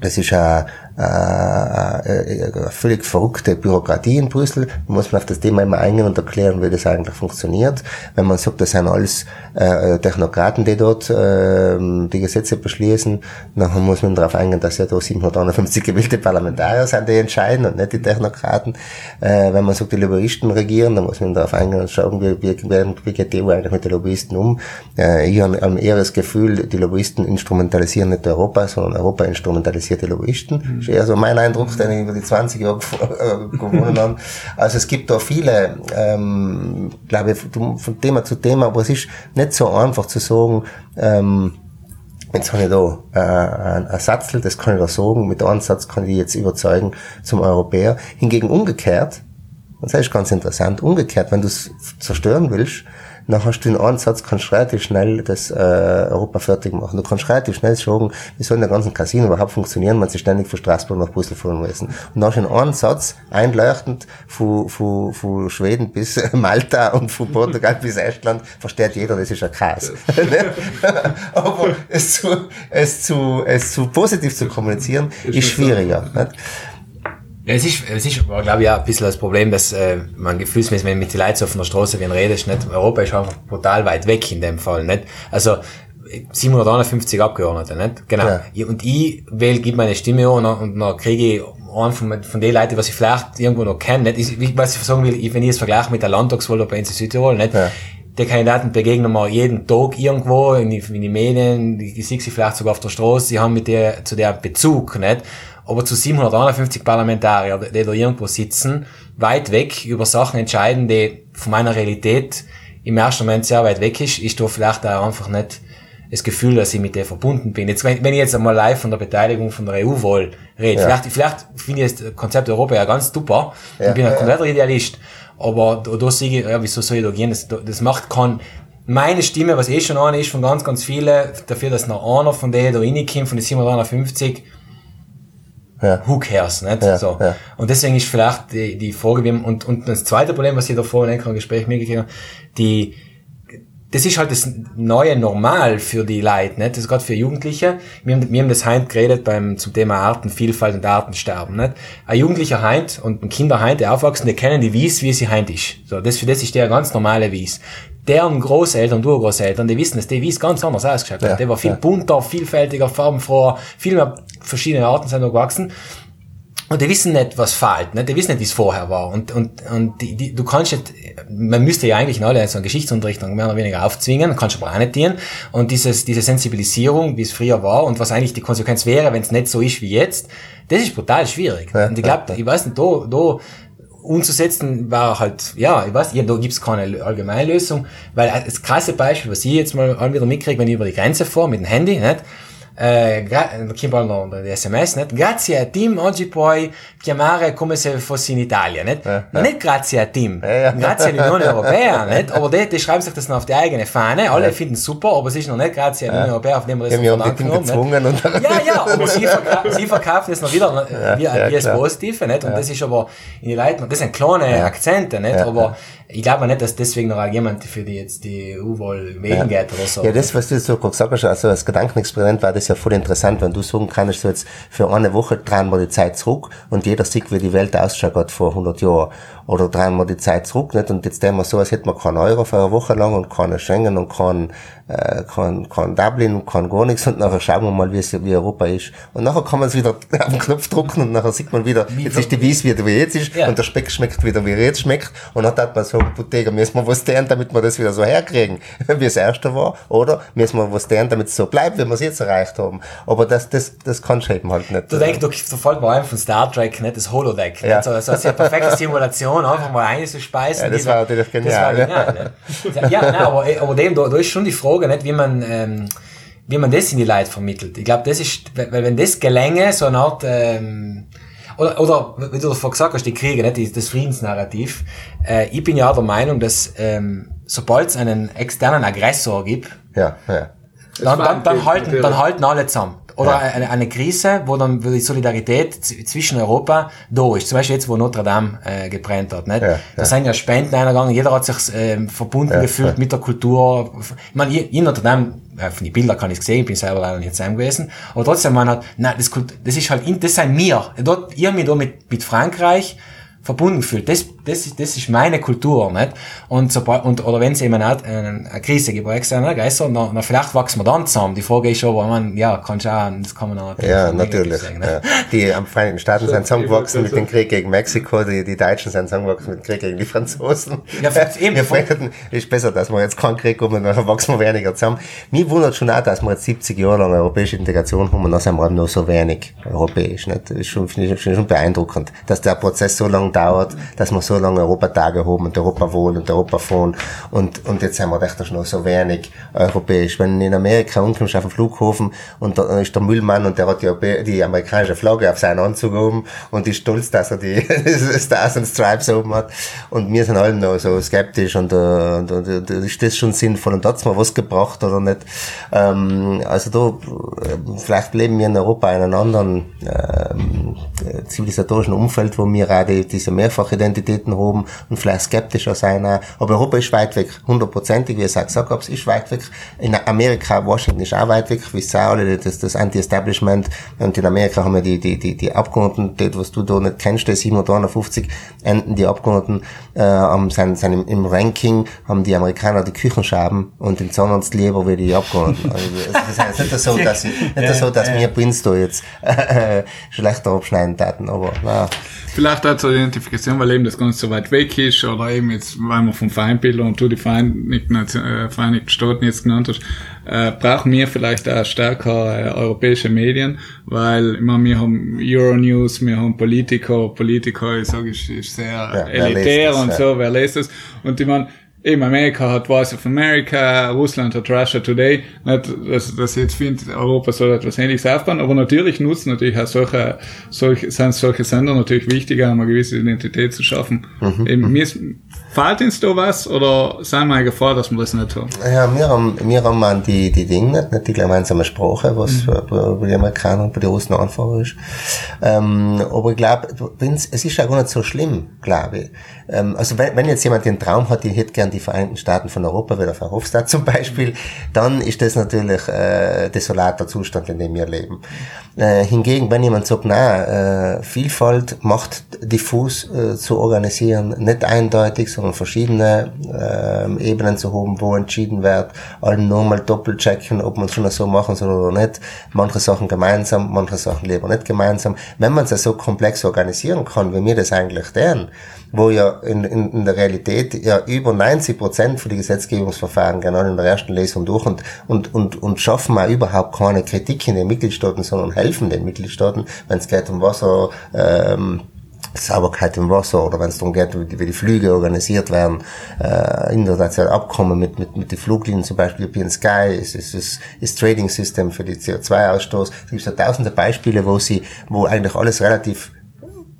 das ist eine, äh, äh, völlig verrückte Bürokratie in Brüssel. Muss man auf das Thema immer eingehen und erklären, wie das eigentlich funktioniert. Wenn man sagt, das sind alles äh, Technokraten, die dort äh, die Gesetze beschließen, dann muss man darauf eingehen, dass ja da 751 gewählte Parlamentarier sind, die entscheiden und nicht die Technokraten. Äh, wenn man sagt, die Lobbyisten regieren, dann muss man darauf eingehen und schauen, wie, wie, wie geht die EU eigentlich mit den Lobbyisten um. Äh, ich habe eher das Gefühl, die Lobbyisten instrumentalisieren nicht Europa, sondern Europa instrumentalisiert die Lobbyisten. Mhm ist eher mein Eindruck, den ich über die 20 Jahre äh, gewonnen habe. Also es gibt da viele, ähm, glaube ich, von Thema zu Thema, aber es ist nicht so einfach zu sagen, ähm, Jetzt habe ich da äh, ein Satzl, das kann ich da sagen, mit einem Satz kann ich jetzt überzeugen zum Europäer. Hingegen umgekehrt, das ist ganz interessant, umgekehrt, wenn du es zerstören willst, dann hast du in einem Satz, kannst relativ schnell das äh, Europa fertig machen. Du kannst relativ schnell sagen, wie soll der ganzen Casino überhaupt funktionieren, wenn sie ständig von Straßburg nach Brüssel fahren müssen. Und dann hast du in einem Satz, einleuchtend, von, von, von Schweden bis Malta und von Portugal bis Estland, versteht jeder, das ist ein Kreis. Aber es zu, es zu, es zu positiv zu kommunizieren, ist schwieriger. Nicht? Es ist, es ist, glaube ich, auch ein bisschen das Problem, dass äh, man gefühlsmäßig, wenn mit den Leuten so auf der Straße wie redest, nicht, Europa ist einfach brutal weit weg in dem Fall, nicht? Also, 751 Abgeordnete, nicht? Genau. Ja. Und ich wähle, gebe meine Stimme an und dann kriege ich einen von, von den Leuten, was ich vielleicht irgendwo noch kenne, nicht? Ich, was ich sagen will, wenn ich es vergleiche mit der Landtagswahl bei uns in Südtirol, nicht? Ja. Die Kandidaten begegnen wir jeden Tag irgendwo in die, in die Medien, die, die sehe ich vielleicht sogar auf der Straße, die haben mit der, zu der Bezug, nicht? Aber zu 751 Parlamentarier, die da irgendwo sitzen, weit weg über Sachen entscheiden, die von meiner Realität im ersten Moment sehr weit weg ist, ist da vielleicht auch einfach nicht das Gefühl, dass ich mit der verbunden bin. Jetzt, wenn, wenn ich jetzt einmal live von der Beteiligung von der EU-Wahl rede, ja. vielleicht, vielleicht finde ich das Konzept Europa ja ganz super. Ja, ich bin ein kompletter Idealist. Aber da, da sehe ich, ja, wieso soll ich da gehen? Das, das macht kein, meine Stimme, was eh schon eine ist von ganz, ganz vielen, dafür, dass noch einer von denen da reinkommt, von den 750, ja. who cares, nicht? Ja, so. Ja. Und deswegen ist vielleicht die, die Frage, und, und das zweite Problem, was ich da vorhin in einem Gespräch mitgekriegt habe, die, das ist halt das neue Normal für die Leute, nicht? Das ist gerade für Jugendliche. Wir haben, wir haben das heint geredet beim, zum Thema Artenvielfalt und Artensterben, nicht? Ein Jugendlicher heint und ein Kinder heint, der aufwachsen, die kennen die Wies, wie sie heint ist. So, das, für das ist der ganz normale Wies. Deren Großeltern, du Großeltern, die wissen, dass die Wies ganz anders ausgeschaut hat. Ja, der war viel ja. bunter, vielfältiger, farbenfroher, viel mehr verschiedene Arten sind da gewachsen. und die wissen nicht, was fehlt, ne? die wissen nicht, wie es vorher war. Und, und, und die, die, du kannst nicht, man müsste ja eigentlich in alle so einen Geschichtsunterricht mehr oder weniger aufzwingen, kannst aber auch nicht tun. Und dieses, diese Sensibilisierung, wie es früher war und was eigentlich die Konsequenz wäre, wenn es nicht so ist wie jetzt, das ist brutal schwierig. Ja, und ich glaube, ja, ich weiß nicht, da, da umzusetzen war halt, ja, ich weiß, ja, da gibt's keine Allgemeinlösung, weil das krasse Beispiel, was ich jetzt mal wieder mitkriege, wenn ich über die Grenze fahre mit dem Handy, nicht? Eh, chi parlo di sms, net? grazie a Tim oggi puoi chiamare come se fossi in Italia. Net? Eh, eh. Nicht grazie a Tim, eh, grazie all'Unione Europea. Net? Aber die, die schreiben sich das noch auf die eigene Fahne, alle finden es super, aber es ist noch nicht grazie all'Unione Europea, auf dem ja, sofort angenommen Ja, ja, aber sie, verka sie verkaufen es noch wieder wie, wie das Positive. Nicht? Und das ist aber in die Leute, das sind kleine Akzente, nicht? aber ich glaube nicht, dass deswegen noch jemand für die jetzt die EU-Wahl wählen ja. geht oder so. Ja, das, was du so gesagt hast, also als Gedankenexperiment war das ja voll interessant, wenn du sagen kannst, so jetzt für eine Woche drehen wir die Zeit zurück und jeder sieht, wie die Welt ausschaut vor 100 Jahren. Oder drehen wir die Zeit zurück, nicht? Und jetzt tun wir so, als hätten wir keinen Euro für eine Woche lang und keine Schengen und kein, äh, kein, kein Dublin und kein gar nichts und nachher schauen wir mal, wie es, wie Europa ist. Und nachher kann man es wieder auf den Knopf drücken und nachher sieht man wieder, wie jetzt ist die Wies wieder, wie jetzt ist ja. und der Speck schmeckt wieder, wie er jetzt schmeckt und dann hat man so, Bottega, müssen wir was tun, damit wir das wieder so herkriegen, wie es erste war, oder müssen wir was tun, damit es so bleibt, wie wir es jetzt erreicht haben. Aber das, das, das kannst du eben halt nicht. Du denkst, du, du fällt mir ein von Star Trek, nicht das Holodeck, ja. so, so eine perfekte Simulation, einfach mal einzuspeisen. Ja, das war natürlich genial. Das war genial, ja. ja, nein, aber, aber dem, da, da ist schon die Frage, nicht, wie man, ähm, wie man das in die Leute vermittelt. Ich glaube, das ist, weil wenn das gelänge, so eine Art, ähm, oder, oder wie du davor gesagt hast, die Kriege, nicht, das Friedensnarrativ. Äh, ich bin ja der Meinung, dass ähm, sobald es einen externen Aggressor gibt, ja, ja. Dann, dann, dann, halten, dann halten alle zusammen. Oder ja. eine, eine Krise, wo dann die Solidarität zwischen Europa da ist. Zum Beispiel jetzt, wo Notre Dame äh, gebrannt hat. Nicht? Ja, da sind ja Spenden eingegangen, jeder hat sich äh, verbunden gefühlt mit der Kultur. Ich meine, in Notre Dame, äh, von den Bildern kann ich sehen, ich bin selber leider nicht zusammen gewesen, aber trotzdem, man hat, nein, das, das ist halt, das sind mir. Dort, ihr mich da mit, mit Frankreich, verbunden fühlt. Das, das, ist, das ist meine Kultur, nicht? Und sobald, und, oder wenn es eben eine, eine Krise gibt, externe Geister, dann, dann vielleicht wachsen wir dann zusammen. Die Frage ist schon, wo man, ja, kannst du auch, das kann man auch. Ja, natürlich. Sagen, ne? ja. Die am Vereinigten Staaten sind zusammengewachsen mit dem Krieg gegen Mexiko, die, die Deutschen sind zusammengewachsen mit dem Krieg gegen die Franzosen. Ja, eben. Wir finden, ist besser, dass wir jetzt keinen Krieg haben und dann wachsen wir weniger zusammen. Mir wundert schon auch, dass wir jetzt 70 Jahre lang europäische Integration haben und dann sind wir nur so wenig europäisch, nicht? Das ist schon, finde ich, schon beeindruckend, dass der Prozess so lange dauert, dass wir so lange Europatage haben und Europawohl und Europafond und, und jetzt haben wir echt noch so wenig europäisch. Wenn in Amerika umkommst auf dem Flughafen und da ist der Müllmann und der hat die, die amerikanische Flagge auf seinen Anzug oben und ist stolz, dass er die Stars and Stripes oben hat und wir sind alle noch so skeptisch und, und, und, und ist das schon sinnvoll und hat's mal was gebracht oder nicht? Ähm, also da, vielleicht leben wir in Europa in einem anderen ähm, zivilisatorischen Umfeld, wo wir die, diese mehrfach Identitäten haben und vielleicht skeptischer sein. Aber Europa ist weit weg, hundertprozentig, wie ich es gesagt habe, ist weit weg. In Amerika, Washington ist auch weit weg, wie es alle, das, das Anti-Establishment. Und in Amerika haben wir die, die, die, die Abgeordneten, die, was du da nicht kennst, die 750 enden die Abgeordneten, äh, haben, sind, sind im, im Ranking, haben die Amerikaner die Küchenschaben und den Zahnarzt lieber wie die Abgeordneten. Also, das heißt nicht so, dass, ich, nicht so, dass wir Prinz da jetzt äh, schlechter abschneiden taten, aber na. Vielleicht auch zur Identifikation, weil eben das Ganze so weit weg ist, oder eben jetzt, weil man vom Feindbilder und du die Vereinigten, äh, Vereinigten Staaten jetzt genannt hast, äh, brauchen wir vielleicht auch stärker äh, europäische Medien, weil ich meine, wir haben Euronews, wir haben Politiker, Politiker, ich sage, ist, ist sehr ja, elitär das, und ja. so, wer liest das? Und ich meine, eben Amerika hat Voice of America, Russland hat Russia Today, nicht, dass, dass ich jetzt finde, Europa soll etwas ähnliches aufbauen, aber natürlich nutzen natürlich auch solche, solche, sind solche Sender natürlich wichtiger, um eine gewisse Identität zu schaffen. Mhm. Eben, mhm. mir ist, fehlt uns da was, oder sind wir in Gefahr, dass wir das nicht haben? Ja, wir haben, wir haben die, die Dinge nicht, nicht die gemeinsame Sprache, was mhm. bei den Amerikanern und bei den Russen einfach ist. Ähm, aber ich glaube, es ist auch gar nicht so schlimm, glaube ich. Ähm, also wenn, wenn jetzt jemand den Traum hat, ich hätte gern die Vereinigten Staaten von Europa, wie der Verhofstadt zum Beispiel, dann ist das natürlich äh, desolater Zustand, in dem wir leben. Äh, hingegen, wenn jemand sagt, na, äh, Vielfalt macht diffus äh, zu organisieren, nicht eindeutig, sondern verschiedene äh, Ebenen zu haben, wo entschieden wird, allen nochmal doppelt checken, ob man es schon so machen soll oder nicht. Manche Sachen gemeinsam, manche Sachen lieber nicht gemeinsam. Wenn man es so komplex organisieren kann, wie wir das eigentlich tun, wo ja in, in, in der Realität ja über 90 Prozent für die Gesetzgebungsverfahren genau in der ersten Lesung durch und, und, und, und schaffen wir überhaupt keine Kritik in den Mitgliedstaaten, sondern helfen den Mitgliedstaaten, wenn es geht um Wasser, ähm, Sauberkeit im Wasser oder wenn es darum geht, wie die Flüge organisiert werden, äh, internationale Abkommen mit, mit, mit den Fluglinien, zum Beispiel European Sky, ist, ist, ist, ist Trading System für die CO2-Ausstoß. Es gibt so tausende Beispiele, wo sie, wo eigentlich alles relativ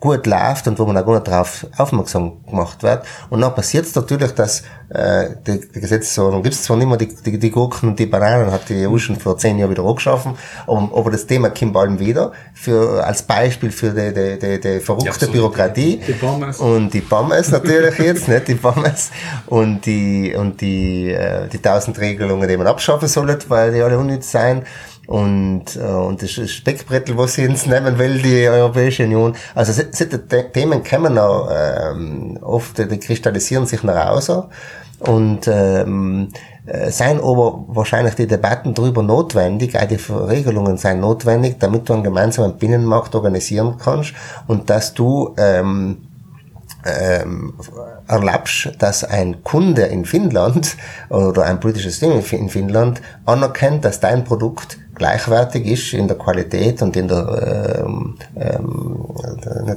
gut läuft und wo man auch gar nicht darauf aufmerksam gemacht wird. Und dann passiert es natürlich, dass äh, die, die Gesetzesordnung gibt es zwar nicht mehr, die, die, die Gurken und die Bananen hat die EU schon vor zehn Jahren wieder angeschaffen, aber, aber das Thema kommt bald wieder für, als Beispiel für die, die, die, die verrückte ja, Bürokratie. Die Pommes. Und die Pommes natürlich jetzt, nicht die Pommes. Und die, und die, äh, die tausend Regelungen, die man abschaffen sollen, weil die alle unnütz sein und, äh, und das Speckbrettel, was sie uns nehmen will, die Europäische Union. Also solche Themen kommen noch ähm, oft, die kristallisieren sich nach außen und ähm, äh, seien aber wahrscheinlich die Debatten darüber notwendig, auch die Regelungen seien notwendig, damit du einen gemeinsamen Binnenmarkt organisieren kannst und dass du ähm, ähm, erlaubst, dass ein Kunde in Finnland oder ein politisches Ding in Finnland anerkennt, dass dein Produkt gleichwertig ist in der Qualität und in der, ähm, ähm,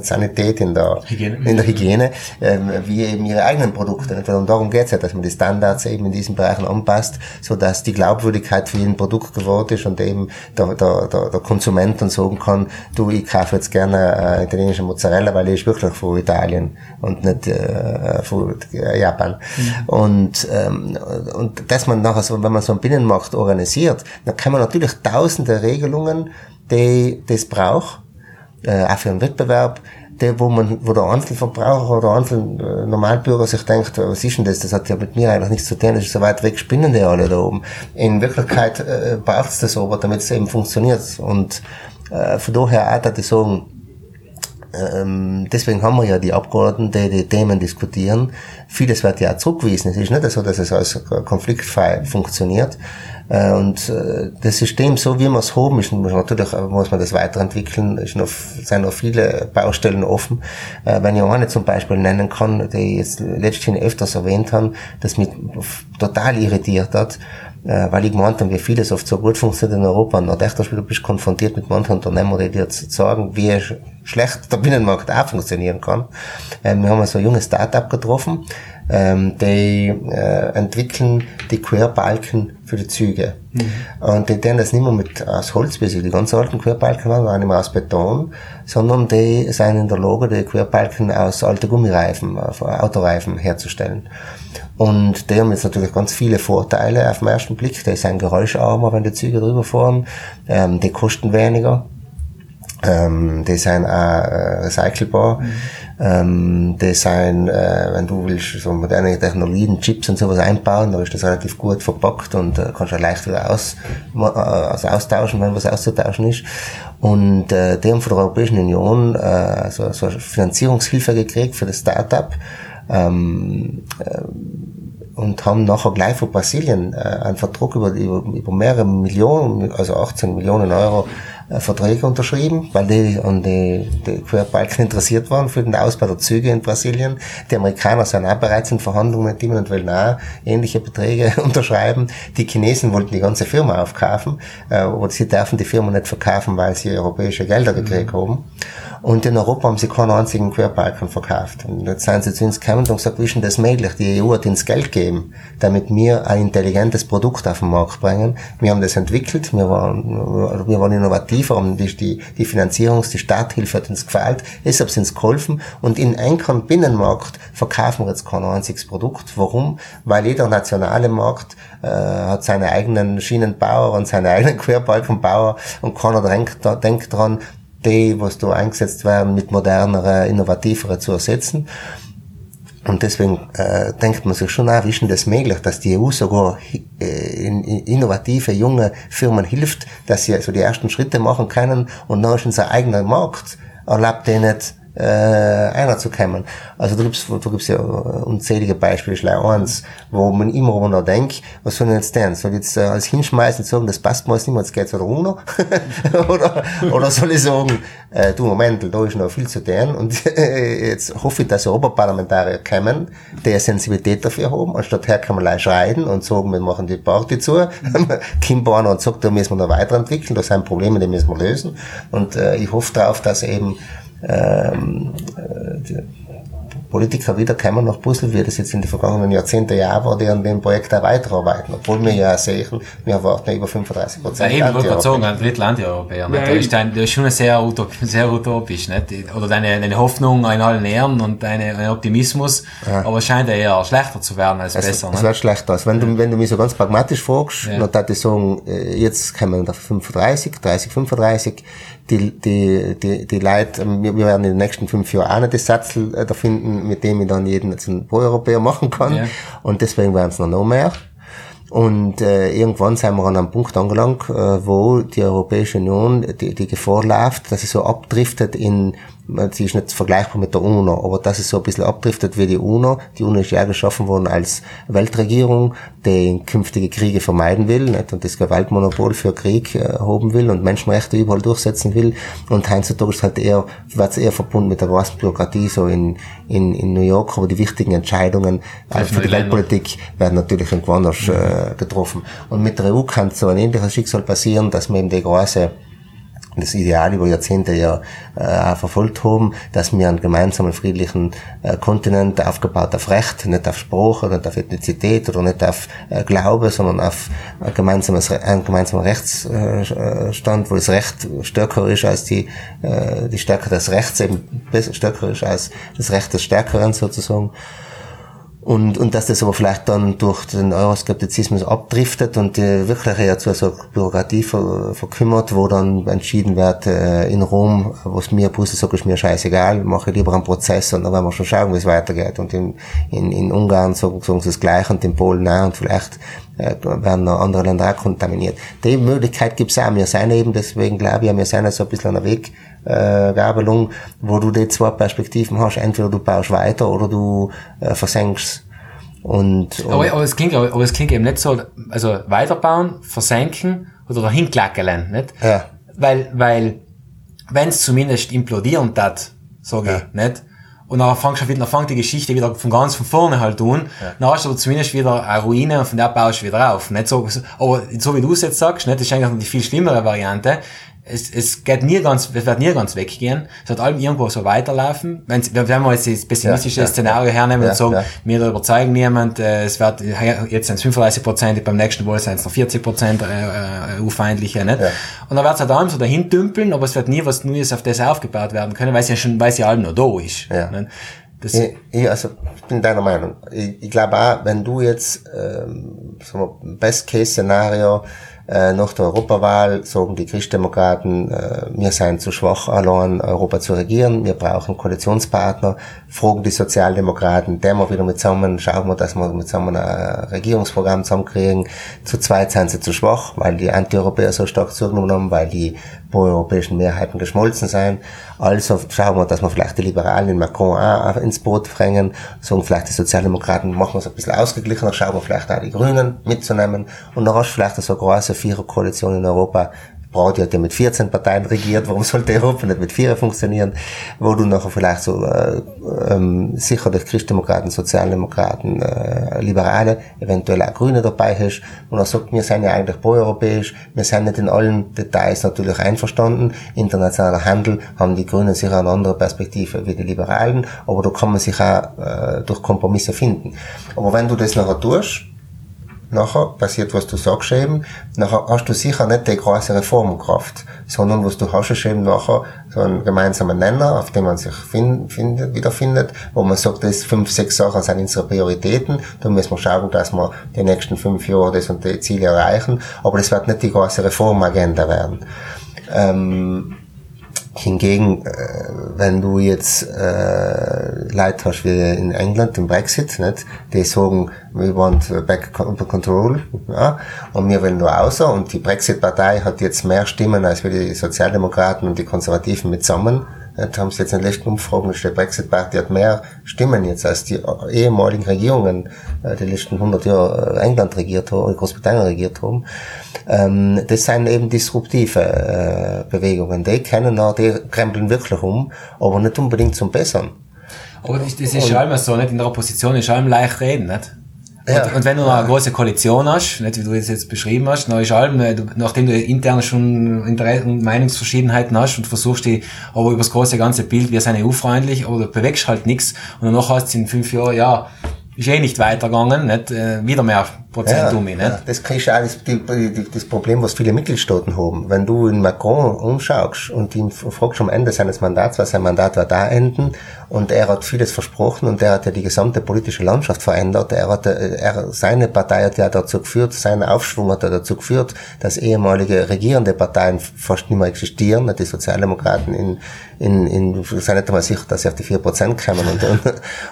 Sanität, in der Hygiene, in der Hygiene ähm, wie eben ihre eigenen Produkte. Und darum geht es ja, dass man die Standards eben in diesen Bereichen anpasst, so dass die Glaubwürdigkeit für ein Produkt geworden ist und eben der, der, der, der Konsument dann sagen kann, du, ich kaufe jetzt gerne äh, italienische Mozzarella, weil die ist wirklich von Italien und nicht äh, von Japan. Mhm. Und, ähm, und dass man nachher so, wenn man so einen Binnenmarkt organisiert, dann kann man natürlich tausende Regelungen, die das braucht, äh, auch für einen Wettbewerb, die, wo man, wo der Einzelverbraucher oder Einzel Normalbürger sich denkt, was ist denn das? Das hat ja mit mir eigentlich nichts zu tun, das ist so weit weg, spinnen die alle da oben. In Wirklichkeit äh, braucht es das aber, damit es eben funktioniert. Und äh, von daher auch, dass ich sagen, ähm, deswegen haben wir ja die Abgeordneten, die die Themen diskutieren. Vieles wird ja auch zurückgewiesen. Es ist nicht so, dass es als konfliktfrei funktioniert. Äh, und äh, das System, so wie wir es haben, ist natürlich muss man das weiterentwickeln, ist noch, sind noch viele Baustellen offen. Äh, wenn ich eine zum Beispiel nennen kann, die ich jetzt letzthin öfters erwähnt haben, das mich total irritiert hat, weil ich gemeint habe, wie vieles oft so gut funktioniert in Europa. Und dachte ich, du bist konfrontiert mit manchen Unternehmen, die dir sagen, wie schlecht der Binnenmarkt auch funktionieren kann. Wir haben so ein junges Start-up getroffen, ähm, die äh, entwickeln die Querbalken für die Züge. Mhm. Und die tun das nicht mehr mit aus Holz, wie sie die ganz alten Querbalken waren, waren nicht mehr aus Beton, sondern die sind in der Lage, die Querbalken aus alten Gummireifen, Autoreifen herzustellen. Und die haben jetzt natürlich ganz viele Vorteile auf den ersten Blick. Die sind geräuscharmer, wenn die Züge drüber fahren. Ähm, die kosten weniger. Ähm, die sind auch äh, recycelbar. Mhm. Ähm, die sind, äh, wenn du willst, so moderne Technologien, Chips und sowas einbauen, dann ist das relativ gut verpackt und äh, kannst du leicht wieder aus, äh, also austauschen, wenn was auszutauschen ist. Und äh, die haben von der Europäischen Union äh, so, so Finanzierungshilfe gekriegt für das Startup. Ähm, äh, und haben nachher gleich von Brasilien äh, einen Vertrag über, über, über mehrere Millionen, also 18 Millionen Euro Verträge unterschrieben, weil die an die, die Querbalken interessiert waren für den Ausbau der Züge in Brasilien. Die Amerikaner sind auch bereits in Verhandlungen mit ihm und wollen auch ähnliche Beträge unterschreiben. Die Chinesen wollten die ganze Firma aufkaufen, äh, aber sie dürfen die Firma nicht verkaufen, weil sie europäische Gelder gekriegt mhm. haben. Und in Europa haben sie keinen einzigen Querbalken verkauft. Und jetzt sind sie zu uns gekommen und gesagt, wie ist denn das möglich? Die EU hat uns Geld gegeben, damit wir ein intelligentes Produkt auf den Markt bringen. Wir haben das entwickelt, wir waren, wir waren innovativ, haben die, die, die Finanzierungs-, die Starthilfe hat uns gefällt, deshalb sind sie geholfen. Und in einem Binnenmarkt verkaufen wir jetzt kein einziges Produkt. Warum? Weil jeder nationale Markt äh, hat seine eigenen Schienenbauer und seine eigenen Querbalkenbauer und keiner denkt, denkt dran, die, was da eingesetzt werden, mit modernere, innovativere zu ersetzen. Und deswegen äh, denkt man sich schon auch, wie ist denn das möglich, dass die EU sogar äh, in, in innovative, junge Firmen hilft, dass sie also die ersten Schritte machen können und dann ist unser eigener Markt erlaubt die nicht, äh, einer zu kommen. Also du gibst, du gibst ja unzählige Beispiele, ich eins, wo man immer noch denkt, was soll ich jetzt denn? Soll ich jetzt äh, alles hinschmeißen und sagen, das passt mir jetzt nicht mehr, jetzt geht's wieder runter? oder, oder soll ich sagen, äh, du Moment, da ist noch viel zu tun und äh, jetzt hoffe ich, dass Europaparlamentarier kommen, die Sensibilität dafür haben, anstatt her kann man gleich schreien und sagen, wir machen die Party zu, Kim Borner und sagt, da müssen wir noch weiterentwickeln, das sind Probleme, die müssen wir lösen und äh, ich hoffe darauf, dass eben ähm, äh, Politiker wiederkommen nach Brüssel, wie das jetzt in den vergangenen Jahrzehnten ja war, die an dem Projekt auch weiterarbeiten. Obwohl wir ja sehen, wir erwarten über 35 Prozent. Ja, eben, wollte gerade sagen, ein Drittel Anti-Europäer. Ja, das, ist das ist schon sehr, utop, sehr utopisch. Nicht? Oder deine, deine Hoffnung in allen Ehren und deine, dein Optimismus. Ja. Aber es scheint eher schlechter zu werden als es, besser. Es wird schlechter. Also wenn, du, wenn du mich so ganz pragmatisch fragst, ja. dann würde ich sagen, äh, jetzt kommen wir auf 35, 30, 35 die, die, die, die Leute, wir, wir werden in den nächsten fünf Jahren auch nicht das Satzel äh, da finden, mit dem ich dann jeden zum Pro-Europäer machen kann. Ja. Und deswegen werden es noch, noch mehr. Und äh, irgendwann sind wir an einem Punkt angelangt, äh, wo die Europäische Union die, die Gefahr läuft, dass sie so abdriftet in sie ist nicht vergleichbar mit der UNO, aber dass es so ein bisschen abdriftet wie die UNO. Die UNO ist ja geschaffen worden als Weltregierung, die künftige Kriege vermeiden will nicht? und das Gewaltmonopol für Krieg äh, erhoben will und Menschenrechte überall durchsetzen will. Und heutzutage ist halt eher, wird es eher verbunden mit der großen Bürokratie, so in, in, in New York, aber die wichtigen Entscheidungen äh, für die, Weltpolitik werden natürlich irgendwann anders äh, getroffen. Und mit der EU kann so ein ähnliches Schicksal passieren, dass man eben die große das Ideal über Jahrzehnte ja äh, verfolgt haben, dass wir einen gemeinsamen friedlichen äh, Kontinent aufgebaut auf Recht, nicht auf Sprache, nicht auf Ethnizität oder nicht auf äh, Glaube, sondern auf ein gemeinsames, einen gemeinsamen Rechtsstand, wo das Recht stärker ist als die, äh, die Stärke des Rechts eben stärker ist als das Recht des Stärkeren sozusagen. Und, und dass das aber vielleicht dann durch den Euroskeptizismus abdriftet und die wirklich ja zu so Bürokratie ver, verkümmert, wo dann entschieden wird, äh, in Rom, was mir Brüssel sagt, ist mir scheißegal, mache lieber einen Prozess und dann werden wir schon schauen, wie es weitergeht. Und in, in, in Ungarn sagen, sagen sie das Gleiche und in Polen auch und vielleicht äh, werden noch andere Länder auch kontaminiert. Die Möglichkeit gibt's auch. Wir sind eben, deswegen glaube ich, wir sind so ein bisschen an der Weg, äh, Gabelung, wo du die zwei Perspektiven hast. Entweder du baust weiter oder du äh, versenkst. Und, und aber, aber, es klingt, aber, aber es klingt eben nicht so, also weiterbauen, versenken oder dahin klackeln, nicht? Ja. Weil, weil, wenn es zumindest implodieren tat, sage ja. ich, nicht? Und dann fangst du wieder, dann fängt die Geschichte wieder von ganz von vorne halt an. Ja. Dann hast du aber zumindest wieder eine Ruine und von der baust du wieder auf. Nicht so, aber so wie du es jetzt sagst, nicht? Das ist eigentlich die viel schlimmere Variante es, es geht nie ganz, es wird nie ganz weggehen. Es wird allem irgendwo so weiterlaufen. Wenn, wenn wir jetzt das pessimistische ja, ja, Szenario ja, hernehmen und sagen, wir überzeugen niemand, äh, es wird, jetzt sind es 35 Prozent, beim nächsten Mal sind es noch 40 Prozent äh, EU-feindliche, nicht? Und dann wird es halt allem so dahin dümpeln, aber es wird nie was Neues auf das aufgebaut werden können, weil es ja schon, weil es ja allem noch da ist. Ja. Das ich, ich, also, ich bin deiner Meinung. Ich, ich glaube auch, wenn du jetzt, ähm, so ein Best-Case-Szenario, äh, nach der Europawahl sagen die Christdemokraten, äh, wir seien zu schwach, allein Europa zu regieren, wir brauchen Koalitionspartner, fragen die Sozialdemokraten, der wir wieder mit zusammen, schauen wir, dass wir mit zusammen ein Regierungsprogramm zusammenkriegen. Zu zweit sind sie zu schwach, weil die Antieuropäer so stark zugenommen haben, weil die pro-europäischen Mehrheiten geschmolzen sind. Also schauen wir, dass wir vielleicht die Liberalen in Macron auch ins Boot bringen, sagen vielleicht die Sozialdemokraten machen es ein bisschen ausgeglichener, schauen wir vielleicht auch die Grünen mitzunehmen und dann hast du vielleicht so eine große Viererkoalition in Europa, Brauti hat ja mit 14 Parteien regiert, warum sollte Europa nicht mit vier funktionieren, wo du nachher vielleicht so äh, ähm, sicher die Christdemokraten, Sozialdemokraten, äh, Liberale, eventuell auch Grüne dabei hast und er sagt, wir sind ja eigentlich pro-europäisch, wir sind nicht in allen Details natürlich einverstanden, internationaler Handel haben die Grünen sicher eine andere Perspektive wie die Liberalen, aber da kann man sich auch äh, durch Kompromisse finden. Aber wenn du das nachher tust, nachher passiert, was du sagst eben, nachher hast du sicher nicht die große Reformkraft, sondern was du hast, ist eben nachher so einen gemeinsamen Nenner, auf dem man sich find, findet, wiederfindet, wo man sagt, das fünf, sechs Sachen sind unsere Prioritäten, da müssen wir schauen, dass wir die nächsten fünf Jahre das und die Ziele erreichen, aber das wird nicht die große Reformagenda werden. Ähm, Hingegen, äh, wenn du jetzt äh, Leute hast wie in England, im Brexit, nicht, die sagen, we want back under control, ja, und wir wollen nur außer, und die Brexit-Partei hat jetzt mehr Stimmen als wir die Sozialdemokraten und die Konservativen mit zusammen, Das haben sie jetzt in den letzten Umfragen, die Brexit-Party hat mehr Stimmen jetzt als die ehemaligen Regierungen, äh, die letzten 100 Jahre England regiert haben, Großbritannien regiert haben. Ähm, das sind eben disruptive äh, Bewegungen. Die kennen auch, die krempeln wirklich um, aber nicht unbedingt zum Bessern. Aber das, das ist ja immer so, nicht? In der Opposition ist allem leicht reden, nicht? Ja. Und, und wenn du noch eine große Koalition hast, nicht wie du das jetzt beschrieben hast, dann ist allem, nachdem du intern schon Interesse und Meinungsverschiedenheiten hast und versuchst die, aber über das große ganze Bild, wir sind EU-freundlich, aber du bewegst halt nichts und danach hast du in fünf Jahren, ja, ist eh nicht weitergegangen, nicht, äh, wieder mehr Prozent ja, um? Ja, das ist auch das, das Problem, was viele Mitgliedstaaten haben. Wenn du in Macron umschaust und ihn fragst am Ende seines Mandats, was sein Mandat war da enden, und er hat vieles versprochen und er hat ja die gesamte politische Landschaft verändert. Er hat, er, seine Partei hat ja dazu geführt, sein Aufschwung hat ja dazu geführt, dass ehemalige regierende Parteien fast nicht mehr existieren. Die Sozialdemokraten in, in, in, sind nicht einmal sicher, dass sie auf die 4% kommen und, und,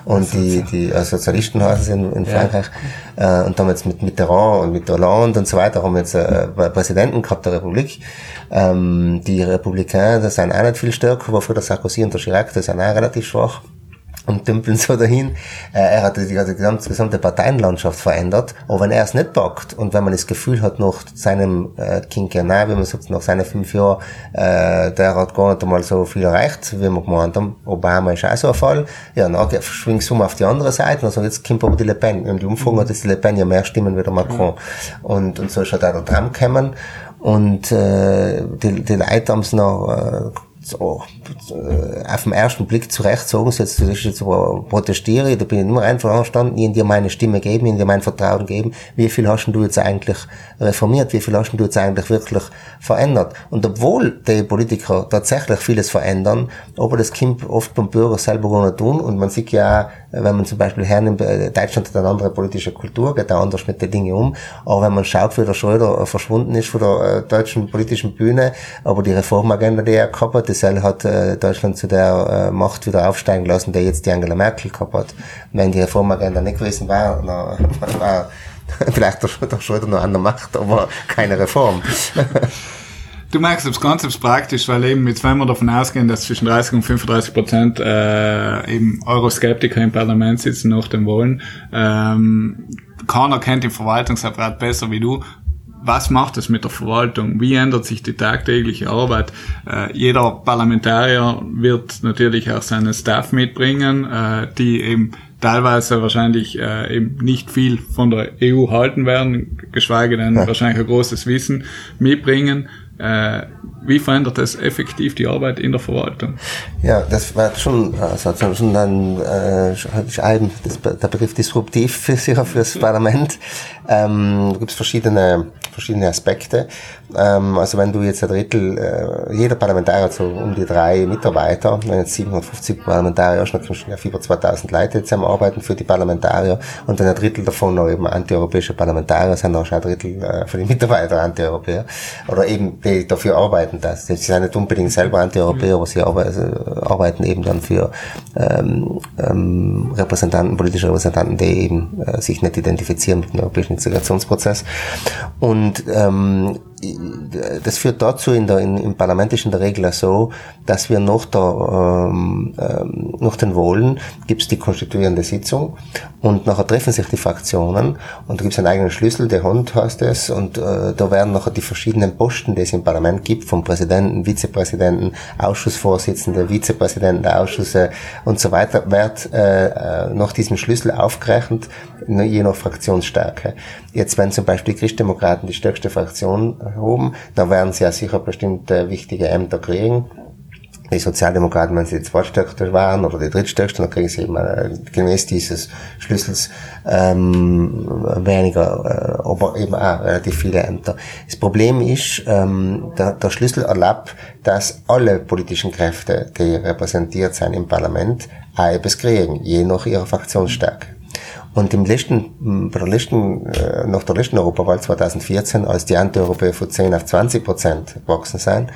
und die, die äh, Sozialisten heißen sie in, in Frankreich. Ja. Äh, und damit mit Mitterrand und mit Hollande und so weiter haben wir jetzt äh, Präsidenten gehabt der Republik. Ähm, die Republikaner, das sind auch nicht viel stärker, aber für der Sarkozy und der Chirac, das sind auch relativ schwach und dümpeln so dahin. Äh, er hat die, die gesamte, Parteienlandschaft verändert. Aber wenn er es nicht packt und wenn man das Gefühl hat, nach seinem äh, Quinquennat, wie man sagt, nach seinen fünf Jahren, äh, der hat gar nicht einmal so viel erreicht, wie wir gemeint haben. Obama ist auch so ein Fall. Ja, dann schwingt es um auf die andere Seite und sagt, jetzt kommt aber die Le Pen. Und die Umfrage hat jetzt die Le Pen ja mehr Stimmen wie der Macron. Und, und so ist auch der Trump gekommen. Und äh, die, die Leute haben es noch äh, so, äh, auf den ersten Blick zurecht sagen sie jetzt, das ist jetzt so protestiere, da bin ich nur einfach anstanden, ihnen dir meine Stimme geben, ihnen dir mein Vertrauen geben. Wie viel hast du jetzt eigentlich reformiert? Wie viel hast du jetzt eigentlich wirklich verändert? Und obwohl die Politiker tatsächlich vieles verändern, aber das kommt oft beim Bürger selber gar nicht tun und man sieht ja auch, wenn man zum Beispiel hernimmt, äh, Deutschland hat eine andere politische Kultur, geht da anders mit den Dingen um, aber wenn man schaut, wie der Schröder verschwunden ist von der äh, deutschen politischen Bühne, aber die Reformagenda, die er gehabt hat, das hat äh, Deutschland zu der äh, Macht wieder aufsteigen lassen, der jetzt die Angela Merkel gehabt hat. Wenn die Reformagenda nicht gewesen wäre, dann war vielleicht der, der noch an der Macht, aber keine Reform. Du merkst es ganz praktisch, weil eben jetzt, wenn wir davon ausgehen, dass zwischen 30 und 35 Prozent äh, eben Euroskeptiker im Parlament sitzen nach dem Wollen, ähm, keiner kennt den Verwaltungsapparat besser wie du was macht es mit der Verwaltung? Wie ändert sich die tagtägliche Arbeit? Äh, jeder Parlamentarier wird natürlich auch seinen Staff mitbringen, äh, die eben teilweise wahrscheinlich äh, eben nicht viel von der EU halten werden, geschweige denn ja. wahrscheinlich ein großes Wissen mitbringen. Äh, wie verändert das effektiv die Arbeit in der Verwaltung? Ja, das war schon, also schon dann äh, ein, das, der Begriff disruptiv für sicher fürs Parlament. Ähm, gibt es verschiedene verschiedene Aspekte. Ähm, also wenn du jetzt ein Drittel, äh, jeder Parlamentarier hat so um die drei Mitarbeiter, wenn jetzt 750 Parlamentarier hast, dann kannst du ja über 2000 Leute jetzt Arbeiten für die Parlamentarier und dann ein Drittel davon noch eben antieuropäische Parlamentarier, sind auch schon ein Drittel äh, für die Mitarbeiter Antieuropäer oder eben die dafür arbeiten, dass sie sind nicht unbedingt selber Antieuropäer, aber sie arbeiten eben dann für ähm, ähm, Repräsentanten, politische Repräsentanten, die eben äh, sich nicht identifizieren mit dem europäischen Integrationsprozess. Und ähm, das führt dazu in der, in, im Parlament ist in der Regel so, dass wir nach der, ähm, ähm, nach den Wahlen gibt es die konstituierende Sitzung und nachher treffen sich die Fraktionen und da gibt es einen eigenen Schlüssel, der Hund heißt es und äh, da werden nachher die verschiedenen Posten, die es im Parlament gibt, vom Präsidenten, Vizepräsidenten, Ausschussvorsitzende, Vizepräsidenten der Ausschüsse und so weiter, wird äh, äh nach diesem Schlüssel aufgerechnet, je nach Fraktionsstärke. Jetzt wenn zum Beispiel die Christdemokraten die stärkste Fraktion erhoben. Da werden sie ja sicher bestimmte wichtige Ämter kriegen. Die Sozialdemokraten, wenn sie die zweitstärkste waren oder die drittstärkste, dann kriegen sie eben äh, gemäß dieses Schlüssels ähm, weniger, äh, aber eben auch relativ viele Ämter. Das Problem ist, ähm, der, der Schlüssel erlaubt, dass alle politischen Kräfte, die repräsentiert sind im Parlament, auch etwas kriegen, je nach ihrer Fraktionsstärke. Und im letzten, bei der letzten, äh, nach der letzten Europawahl 2014, als die Antieuropäer von 10 auf 20 Prozent gewachsen sind,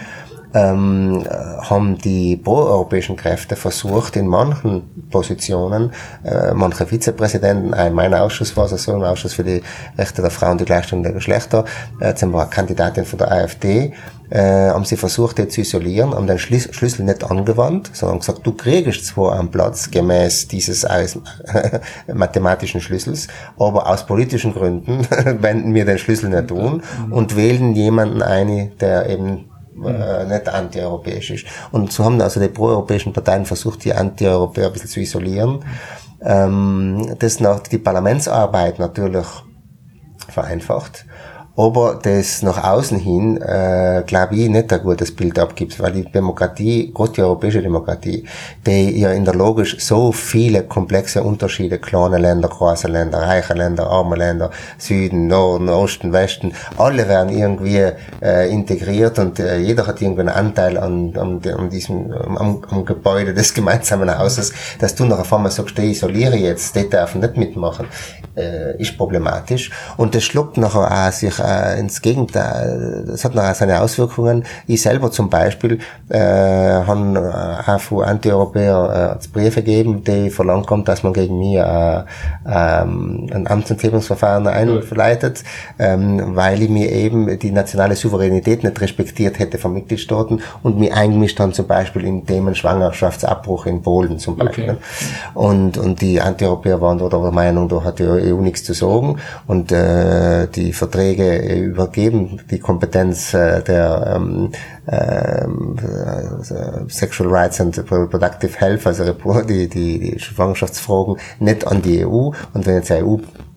ähm, haben die proeuropäischen Kräfte versucht, in manchen Positionen, äh, manche Vizepräsidenten, in meinem Ausschuss war es so, im Ausschuss für die Rechte der Frauen und die Gleichstellung der Geschlechter, äh, zum Beispiel Kandidatin von der AfD, äh, haben sie versucht, die zu isolieren, haben den Schlüs Schlüssel nicht angewandt, sondern gesagt, du kriegst zwar einen Platz gemäß dieses mathematischen Schlüssels, aber aus politischen Gründen wenden wir den Schlüssel nicht um und wählen jemanden ein, der eben äh, nicht antieuropäisch ist. Und so haben also die proeuropäischen Parteien versucht, die Antieuropäer ein bisschen zu isolieren. Ähm, das nach die Parlamentsarbeit natürlich vereinfacht aber das nach außen hin, äh, glaube ich, nicht ein gutes Bild abgibt, weil die Demokratie, gerade die europäische Demokratie, die ja in der Logik so viele komplexe Unterschiede, kleine Länder, große Länder, reiche Länder, arme Länder, Süden, Norden, Osten, Westen, alle werden irgendwie äh, integriert und äh, jeder hat irgendwie einen Anteil an, an, an diesem, am, am Gebäude des gemeinsamen Hauses, dass du nachher einmal sagst, ich isoliere jetzt, die dürfen nicht mitmachen, äh, ist problematisch. Und das schluckt nachher auch sich äh, ins Gegenteil, das hat noch seine Auswirkungen. Ich selber zum Beispiel äh, habe äh, auch von Anti-Europäer äh, Briefe gegeben, die verlangt haben, dass man gegen mich äh, ähm, ein Amtsenthebungsverfahren einleitet, ähm, weil ich mir eben die nationale Souveränität nicht respektiert hätte von Mitgliedstaaten und mich eingemischt haben zum Beispiel in Themen Schwangerschaftsabbruch in Polen zum Beispiel. Okay. Und, und die Anti-Europäer waren da der Meinung, da hat die EU nichts zu sagen und äh, die Verträge äh, übergeben, die Kompetenz äh, der ähm, äh, Sexual Rights and Reproductive Health, also die, die, die Schwangerschaftsfragen, nicht an die EU. Und wenn jetzt die EU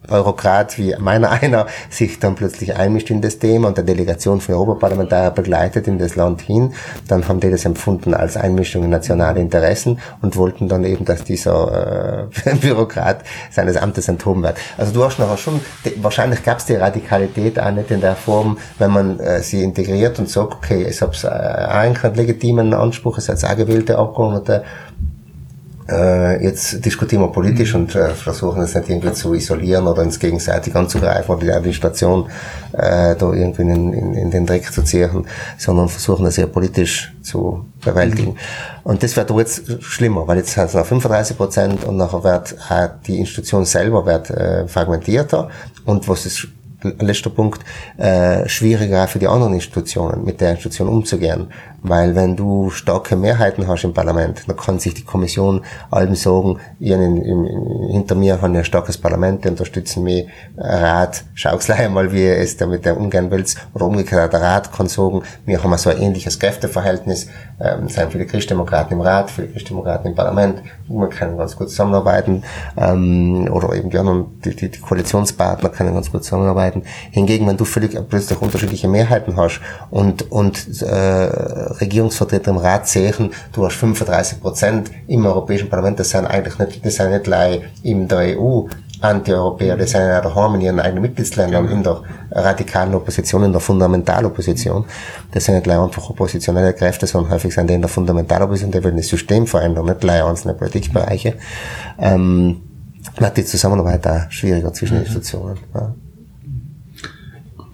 Eurokrat wie meiner einer sich dann plötzlich einmischt in das Thema und der Delegation von Europaparlamentarier begleitet in das Land hin, dann haben die das empfunden als Einmischung in nationale Interessen und wollten dann eben, dass dieser äh, Bürokrat seines Amtes enthoben wird. Also du hast nachher schon, wahrscheinlich gab es die Radikalität auch nicht in der Form, wenn man äh, sie integriert und sagt, okay, es hat äh, einen legitimen Anspruch, es hat auch gewählte Abgeordnete, äh, jetzt diskutieren wir politisch und äh, versuchen es nicht irgendwie zu isolieren oder ins gegenseitig anzugreifen oder die Administration äh, da irgendwie in, in, in den Dreck zu ziehen, sondern versuchen es eher politisch zu bewältigen. Mhm. Und das wird jetzt schlimmer, weil jetzt sind es noch 35 Prozent und nachher wird auch die Institution selber wird, äh, fragmentierter und was ist letzter Punkt, äh, schwieriger für die anderen Institutionen, mit der Institution umzugehen. Weil wenn du starke Mehrheiten hast im Parlament, dann kann sich die Kommission allem sagen, in, hinter mir haben ein starkes Parlament, die unterstützen mich, Rat, schau's gleich einmal, wie es damit umgehen willst, oder umgekehrt, der Rat kann sagen, wir haben so ein ähnliches Kräfteverhältnis, ähm, sein viele Christdemokraten im Rat, viele Christdemokraten im Parlament, wir können ganz gut zusammenarbeiten, ähm, oder eben die anderen, die, die, die Koalitionspartner können ganz gut zusammenarbeiten. Hingegen, wenn du völlig plötzlich unterschiedliche Mehrheiten hast und, und äh, Regierungsvertreter im Rat sehen, du hast 35 Prozent im Europäischen Parlament, das sind eigentlich nicht, das sind nicht gleich in der EU Anti-Europäer, das sind ja daheim in ihren eigenen Mitgliedsländern, in der radikalen Opposition, in der Fundamentalopposition. Das sind nicht gleich einfach oppositionelle Kräfte, sondern häufig sind die in der Fundamentalopposition, die wollen das System verändern, nicht gleich einzelne Politikbereiche. Ähm, macht die Zusammenarbeit auch schwieriger zwischen mhm. Institutionen. Ja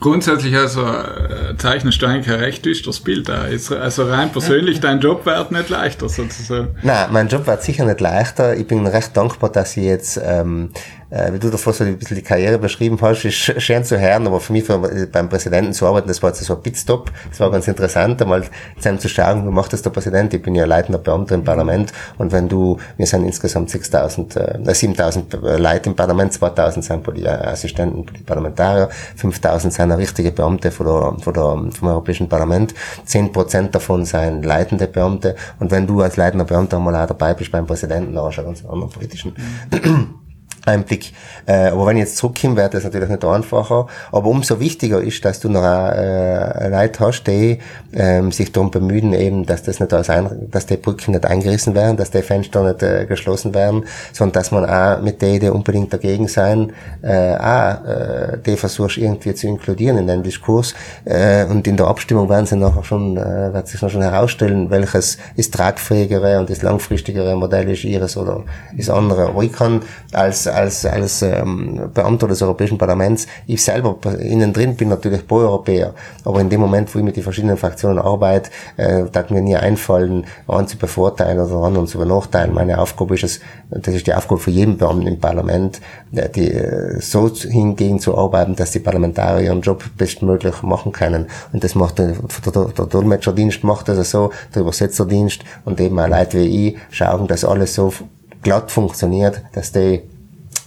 grundsätzlich also äh, eigentlich ein recht düsteres Bild Also, also rein persönlich, dein Job wird nicht leichter sozusagen. Nein, mein Job wird sicher nicht leichter. Ich bin recht dankbar, dass ich jetzt ähm, äh, wie du davor so ein bisschen die Karriere beschrieben hast, ist schön zu hören, aber für mich für, beim Präsidenten zu arbeiten, das war jetzt so ein Pitstop, das war ganz interessant, einmal zusammen zu schauen, wie macht das der Präsident, ich bin ja leitender Beamter im Parlament und wenn du, wir sind insgesamt 6000, äh, 7000 äh, Leute im Parlament, 2000 sind die Assistenten, Parlamentarier, 5000 sind richtige Beamte von der, von der, vom Europäischen Parlament, 10% davon sind leitende Beamte und wenn du als leitender Beamter einmal auch dabei bist beim Präsidenten, dann hast du einen ganz anderen politischen mhm. Einblick. Äh, aber wenn ich jetzt zurückkomme, wird das natürlich nicht einfacher. Aber umso wichtiger ist, dass du noch äh, Leute hast, die ähm, sich darum bemühen, eben, dass das nicht alles ein, dass die Brücken nicht eingerissen werden, dass die Fenster nicht äh, geschlossen werden, sondern dass man auch mit denen, die unbedingt dagegen sein, äh, auch äh, die versuchst irgendwie zu inkludieren in den Diskurs. Äh, und in der Abstimmung werden sie nachher schon, äh, wird sich noch schon herausstellen, welches ist tragfähigere und das langfristigere Modell ist ihres oder ist andere. Aber ich kann als als, als ähm, Beamter des Europäischen Parlaments, ich selber innen drin bin natürlich pro-Europäer, aber in dem Moment, wo ich mit den verschiedenen Fraktionen arbeite, äh, darf mir nie einfallen, einen zu bevorteilen oder anderen zu benachteilen. Meine Aufgabe ist es, das ist die Aufgabe für jeden Beamten im Parlament, äh, die, äh, so hingegen zu arbeiten, dass die Parlamentarier ihren Job bestmöglich machen können. Und das macht der, der, der Dolmetscherdienst macht das so, der Übersetzerdienst und eben auch Leute wie ich schauen, dass alles so glatt funktioniert, dass die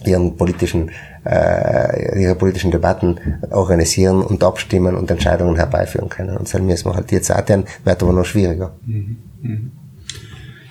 ihren politischen äh, ihre politischen Debatten organisieren und abstimmen und Entscheidungen herbeiführen können. Und selbst müssen wir halt jetzt auch dann, wird aber noch schwieriger.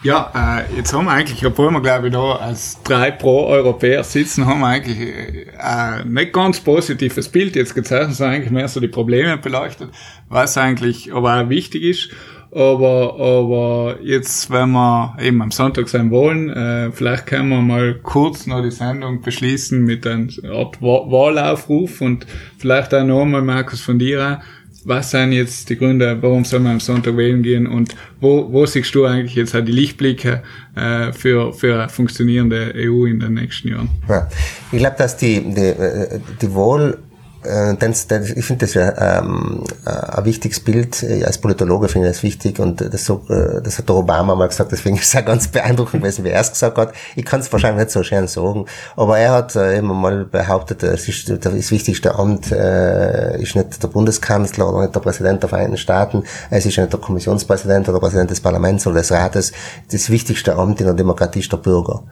Ja, äh, jetzt haben wir eigentlich, obwohl wir glaube ich da als drei Pro-Europäer sitzen, haben wir eigentlich äh, ein nicht ganz positives Bild jetzt gezeichnet, sondern eigentlich mehr so die Probleme beleuchtet, was eigentlich aber auch wichtig ist. Aber, aber jetzt, wenn wir eben am Sonntag sein wollen, äh, vielleicht können wir mal kurz noch die Sendung beschließen mit einer Art Wahlaufruf und vielleicht auch nochmal, Markus, von dir was sind jetzt die Gründe, warum soll man am Sonntag wählen gehen und wo, wo siehst du eigentlich jetzt halt die Lichtblicke äh, für, für eine funktionierende EU in den nächsten Jahren? Ja. Ich glaube, dass die, die, äh, die Wahl das, das, ich finde das ja ähm, äh, ein wichtiges Bild. Als Politologe finde ich das wichtig und das, so, äh, das hat der Obama mal gesagt, deswegen ist es auch ganz beeindruckend gewesen, wie er es gesagt hat. Ich kann es wahrscheinlich nicht so schön sagen, aber er hat äh, immer mal behauptet, es ist, das wichtigste Amt äh, ist nicht der Bundeskanzler oder nicht der Präsident der Vereinigten Staaten, es ist nicht der Kommissionspräsident oder der Präsident des Parlaments oder des Rates. Das wichtigste Amt in der Demokratie ist der Bürger.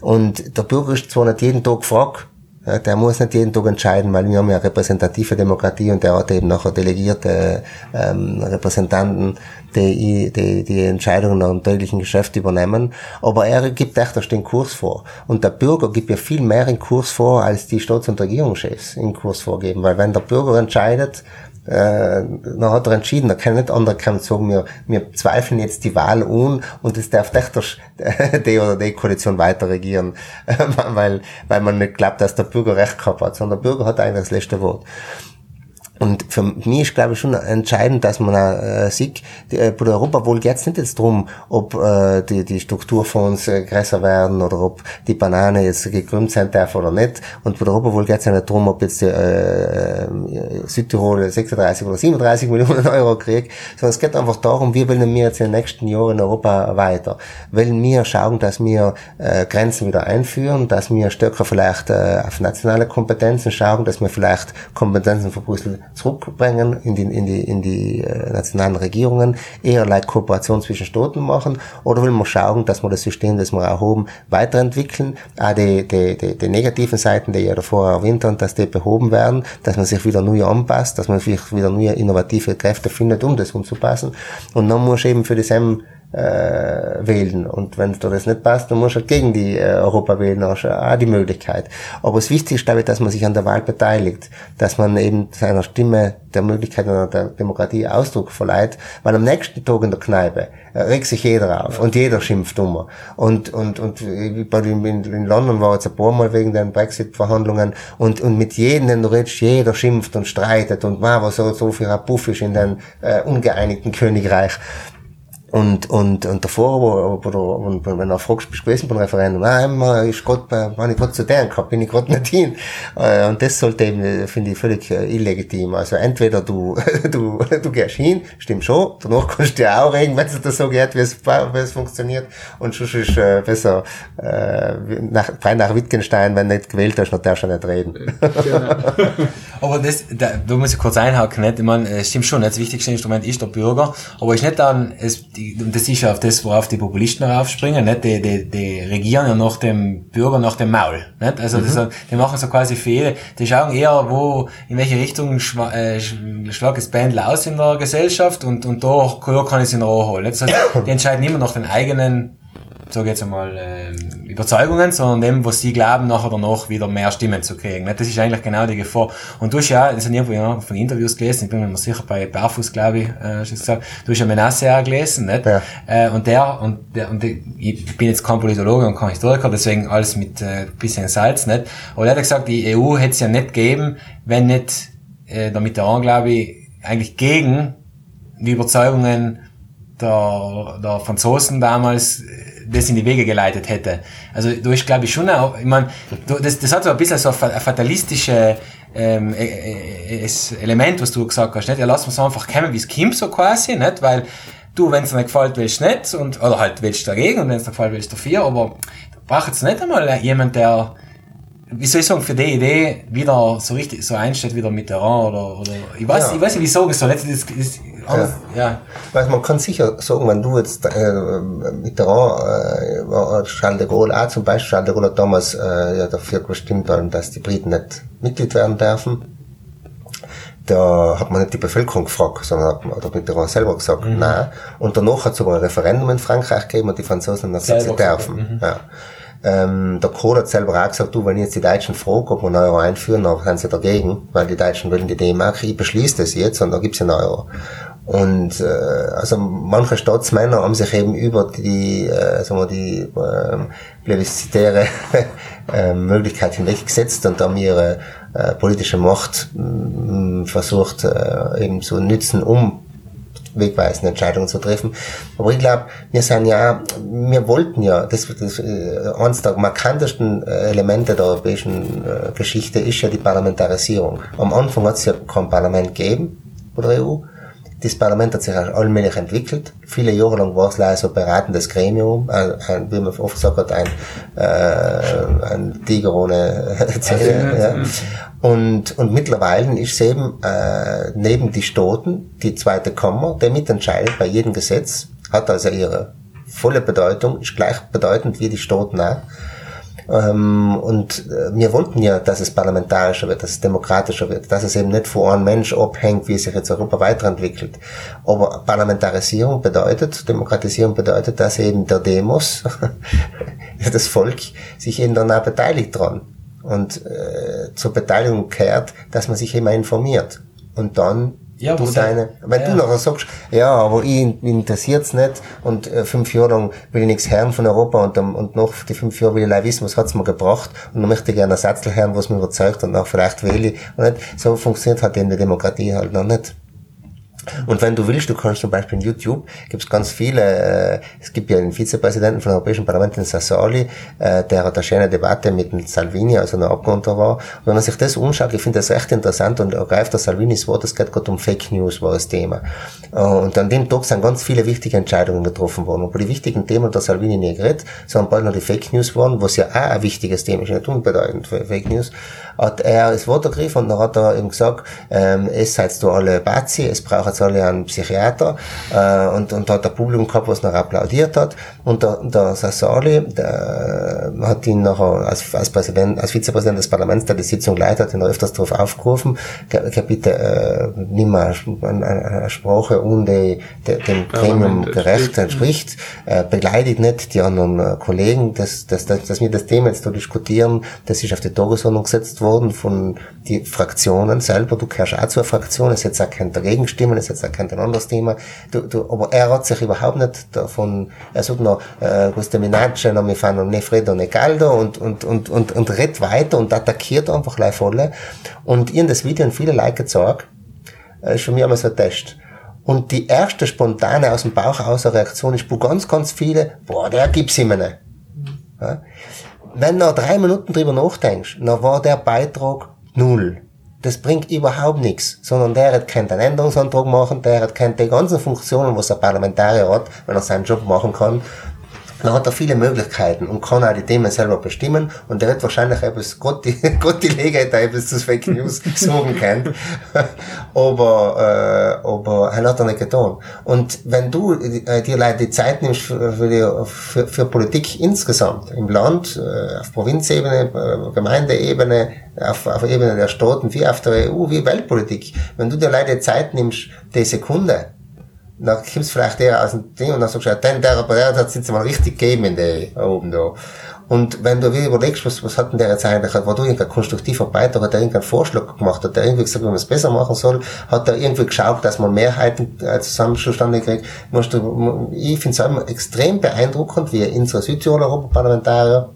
Und der Bürger ist zwar nicht jeden Tag gefragt, der muss nicht jeden Tag entscheiden, weil wir haben ja repräsentative Demokratie und der hat eben nachher delegierte ähm, Repräsentanten, die, die die Entscheidungen nach dem täglichen Geschäft übernehmen. Aber er gibt echt den Kurs vor. Und der Bürger gibt ja viel mehr den Kurs vor, als die Staats- und Regierungschefs den Kurs vorgeben. Weil wenn der Bürger entscheidet, äh, dann hat er entschieden, da kann nicht andere kann sagen, wir, wir zweifeln jetzt die Wahl un und es darf nicht die oder die Koalition weiter regieren, weil, weil man nicht glaubt, dass der Bürger recht gehabt hat, sondern der Bürger hat eigentlich das letzte Wort. Und für mich ist, glaube ich, schon entscheidend, dass man äh, sieht, die, äh, bei der Europawahl geht es nicht jetzt darum, ob äh, die, die Strukturfonds äh, größer werden oder ob die Banane jetzt gekrümmt sein darf oder nicht. Und bei der Europawahl geht es ja nicht darum, ob jetzt die, äh, Südtirol 36 oder 37 Millionen Euro kriegt, sondern es geht einfach darum, wie wollen wir jetzt in den nächsten Jahren in Europa weiter. Wollen wir schauen, dass wir äh, Grenzen wieder einführen, dass wir stärker vielleicht äh, auf nationale Kompetenzen schauen, dass wir vielleicht Kompetenzen von Brüssel zurückbringen in die, in die, in die äh, nationalen Regierungen, eher like Kooperation zwischen Staaten machen, oder will man schauen, dass wir das System, das wir erhoben, weiterentwickeln, auch die, die, die, die negativen Seiten, die ja davor erwähnt habe, dass die behoben werden, dass man sich wieder neu anpasst, dass man sich wieder neue innovative Kräfte findet, um das umzupassen. Und dann muss eben für dieselben äh, wählen. Und wenn dir das nicht passt, dann musst du halt gegen die äh, Europa wählen, hast du auch die Möglichkeit. Aber das Wichtigste ist, dass man sich an der Wahl beteiligt, dass man eben seiner Stimme der Möglichkeit einer der Demokratie Ausdruck verleiht, weil am nächsten Tag in der Kneipe regt sich jeder auf und jeder schimpft um. Und, und, und in, in London war jetzt ein paar Mal wegen den Brexit-Verhandlungen und, und mit jedem, den du redest, jeder schimpft und streitet und wow, was so, so viel Rapuff in den äh, ungeeinigten Königreich. Und, und, und davor, wo, wo, wo, wenn du fragst, bist du gewesen beim Referendum, ah, ist grad bei, wenn ich grad zu deren gehabt, bin ich grad nicht hin. Äh, und das sollte eben, finde ich, völlig äh, illegitim. Also entweder du, du, du gehst hin, stimmt schon, danach kannst du ja auch reden, wenn es dir so geht, wie es, wie es funktioniert. Und schon ist äh, besser, äh, nach, frei nach Wittgenstein, wenn du nicht gewählt hast, dann darfst du nicht reden. Genau. aber das, da, da muss ich kurz einhaken, nicht? Ich meine, es stimmt schon, das wichtigste Instrument ist der Bürger, aber ist nicht dann, es, die und das ist ja auf das, worauf die Populisten raufspringen, nicht? Die, die, die regieren ja nach dem Bürger, nach dem Maul, nicht? Also, mhm. das, die machen so quasi Fehler, die schauen eher, wo, in welche Richtung schwa, äh, schlägt das Pendel aus in der Gesellschaft und, und da kann ich es in Ruhe holen, nicht? Das heißt, die entscheiden immer nach den eigenen sage jetzt einmal, äh, Überzeugungen, sondern dem, was sie glauben, nachher danach wieder mehr Stimmen zu kriegen. Das ist eigentlich genau die Gefahr. Und du hast ja, das sind irgendwo ja, von Interviews gelesen, ich bin mir sicher bei Barfuß, glaube ich, äh, hast gesagt, du hast ja Menasse auch gelesen, nicht? Ja. Äh, und der, und der, und die, ich bin jetzt kein Politologe und kein Historiker, deswegen alles mit äh, bisschen Salz, nicht? Aber er hat gesagt, die EU hätte es ja nicht gegeben, wenn nicht äh, der Mitterrand, glaube ich, eigentlich gegen die Überzeugungen der, der Franzosen damals das in die Wege geleitet hätte. Also du ist, glaube ich, schon auch, ich meine, das, das hat so ein bisschen so eine fatalistische ähm, äh, Element, was du gesagt hast, nicht? Ja, lass uns einfach kommen, wie es kommt, so quasi, nicht? Weil du, wenn es dir nicht gefällt, willst du nicht, und, oder halt willst du dagegen, und wenn es dir gefällt, willst du dafür, aber braucht es nicht einmal jemand, der wie soll ich sagen, für die Idee wieder so richtig so einsteht wieder mit der oder, oder ich weiß, ja. ich weiß nicht, wie ich sagen soll. Das, das, das, ja. ja. Weil man kann sicher sagen, wenn du jetzt äh, Mitterrand, äh, Charles de Gaulle auch zum Beispiel, Charles de Gaulle hat damals äh, ja dafür gestimmt, dass die Briten nicht Mitglied werden dürfen. Da hat man nicht die Bevölkerung gefragt, sondern hat, hat Mitterrand selber gesagt, mhm. nein. Und danach hat es sogar ein Referendum in Frankreich gegeben und die Franzosen haben gesagt, sie dürfen. Mhm. Ja. Ähm, der Kohl hat selber auch gesagt, du, wenn jetzt die Deutschen frage, ob wir einen Euro einführen, dann sind sie dagegen, weil die Deutschen wollen die D-Mark, ich beschließe das jetzt und dann gibt's einen Euro. Und äh, also manche Staatsmänner haben sich eben über die, äh, sagen wir, die äh, plebiszitäre äh, Möglichkeit hinweggesetzt und haben ihre äh, politische Macht mh, versucht äh, eben zu nützen, um wegweisende Entscheidungen zu treffen. Aber ich glaube, wir sind ja, wir wollten ja, das, das äh, eines der markantesten äh, Elemente der europäischen äh, Geschichte ist ja die Parlamentarisierung. Am Anfang hat es ja kein Parlament gegeben von der EU. Das Parlament hat sich allmählich entwickelt. Viele Jahre lang war es leider so ein beratendes Gremium, ein, ein, wie man oft gesagt hat, ein, äh, ein Tiger ohne Zähne. Ja. Und, und mittlerweile ist es eben äh, neben die Staaten die zweite Kammer, der mitentscheidet bei jedem Gesetz, hat also ihre volle Bedeutung, ist gleichbedeutend wie die Staaten auch. Ähm, und äh, wir wollten ja, dass es parlamentarischer wird, dass es demokratischer wird, dass es eben nicht von einem Mensch abhängt, wie sich jetzt Europa weiterentwickelt. Aber Parlamentarisierung bedeutet, Demokratisierung bedeutet, dass eben der Demos, das Volk, sich eben dann auch beteiligt dran. Und äh, zur Beteiligung kehrt, dass man sich immer informiert. Und dann ja, du deine, wenn ja. du nachher sagst, ja, aber ich interessiert's nicht und äh, fünf Jahre lang will ich nichts hören von Europa und, um, und noch die fünf Jahre will ich wissen, was hat's mir gebracht und dann möchte ich gerne einen Satz hören, was mich überzeugt und auch vielleicht wähle ich. Und nicht, so funktioniert halt in der Demokratie halt noch nicht. Und wenn du willst, du kannst zum Beispiel in YouTube, gibt es ganz viele, äh, es gibt ja einen Vizepräsidenten vom Europäischen Parlament, den Sassoli, äh, der hat eine schöne Debatte mit dem Salvini, also einer Abgeordneter war. Und wenn man sich das umschaut, ich finde das echt interessant und ergreift der Salvinis Wort, es geht gerade um Fake News, war das Thema. Äh, und an dem Tag sind ganz viele wichtige Entscheidungen getroffen worden. Bei den wichtigen Themen der Salvini nie geredet, sondern bald noch die Fake News waren, was ja auch ein wichtiges Thema ist, nicht unbedeutend für Fake News hat er das Wort ergriffen und dann hat er ihm gesagt, ähm, es seid du alle Bazi, es braucht alle einen Psychiater äh, und, und hat der Publikum gehabt, was noch applaudiert hat. Und der, der Sassoli der hat ihn nachher als, als Präsident, als Vizepräsident des Parlaments, der die Sitzung leitet, ihn öfters darauf aufgerufen, ge, bitte äh, nimm mal eine, eine Sprache die, die, dem Gremium gerecht entspricht, äh, begleitet nicht die anderen äh, Kollegen, dass, dass, dass, dass wir das Thema jetzt da diskutieren, das ist auf die Tagesordnung gesetzt worden von die Fraktionen selber. Du gehörst auch zur Fraktion, es jetzt auch kein Dagegenstimmen, es jetzt auch kein anderes Thema. Du, du, aber er hat sich überhaupt nicht davon, er sagt noch, äh, Gusto Minaccia, non mi fanno ne freddo ne caldo und, und, und, und, und redet weiter und attackiert einfach gleich voll. Und in das Video haben viele Leute gezeigt, äh, ist für mich einmal so ein Test. Und die erste spontane aus dem Bauch aus Reaktion ist, wo ganz, ganz viele, boah, der gibt's immer nicht. Ja? wenn du drei Minuten drüber nachdenkst, dann war der Beitrag null. Das bringt überhaupt nichts, sondern der hat keinen Änderungsantrag machen, der hat keine die ganzen Funktionen, was ein Parlamentarier hat, wenn er seinen Job machen kann, dann hat er viele Möglichkeiten und kann auch die Themen selber bestimmen und der wird wahrscheinlich etwas, Gott die, Gott die Gelegenheit, etwas zu Fake News sagen können. aber, äh, aber er hat er nicht getan. Und wenn du äh, dir leider die Zeit nimmst für, für, die, für, für Politik insgesamt, im Land, äh, auf Provinzebene, äh, Gemeindeebene, auf, auf Ebene der Staaten, wie auf der EU, wie Weltpolitik, wenn du dir leider Zeit nimmst, die Sekunde, dann kommst du vielleicht eher aus dem Ding und dann sagst du, den, der, der hat es jetzt mal richtig gegeben in der, oben da. Und wenn du wieder überlegst, was, was hat denn der jetzt eigentlich, war du irgendein konstruktiver Beitrag, hat er irgendeinen Vorschlag gemacht, hat er irgendwie gesagt, wie man es besser machen soll, hat er irgendwie geschaut, dass man Mehrheiten äh, zusammen zustande kriegt, ich finde es immer extrem beeindruckend, wie unsere Südtiroler Europaparlamentarier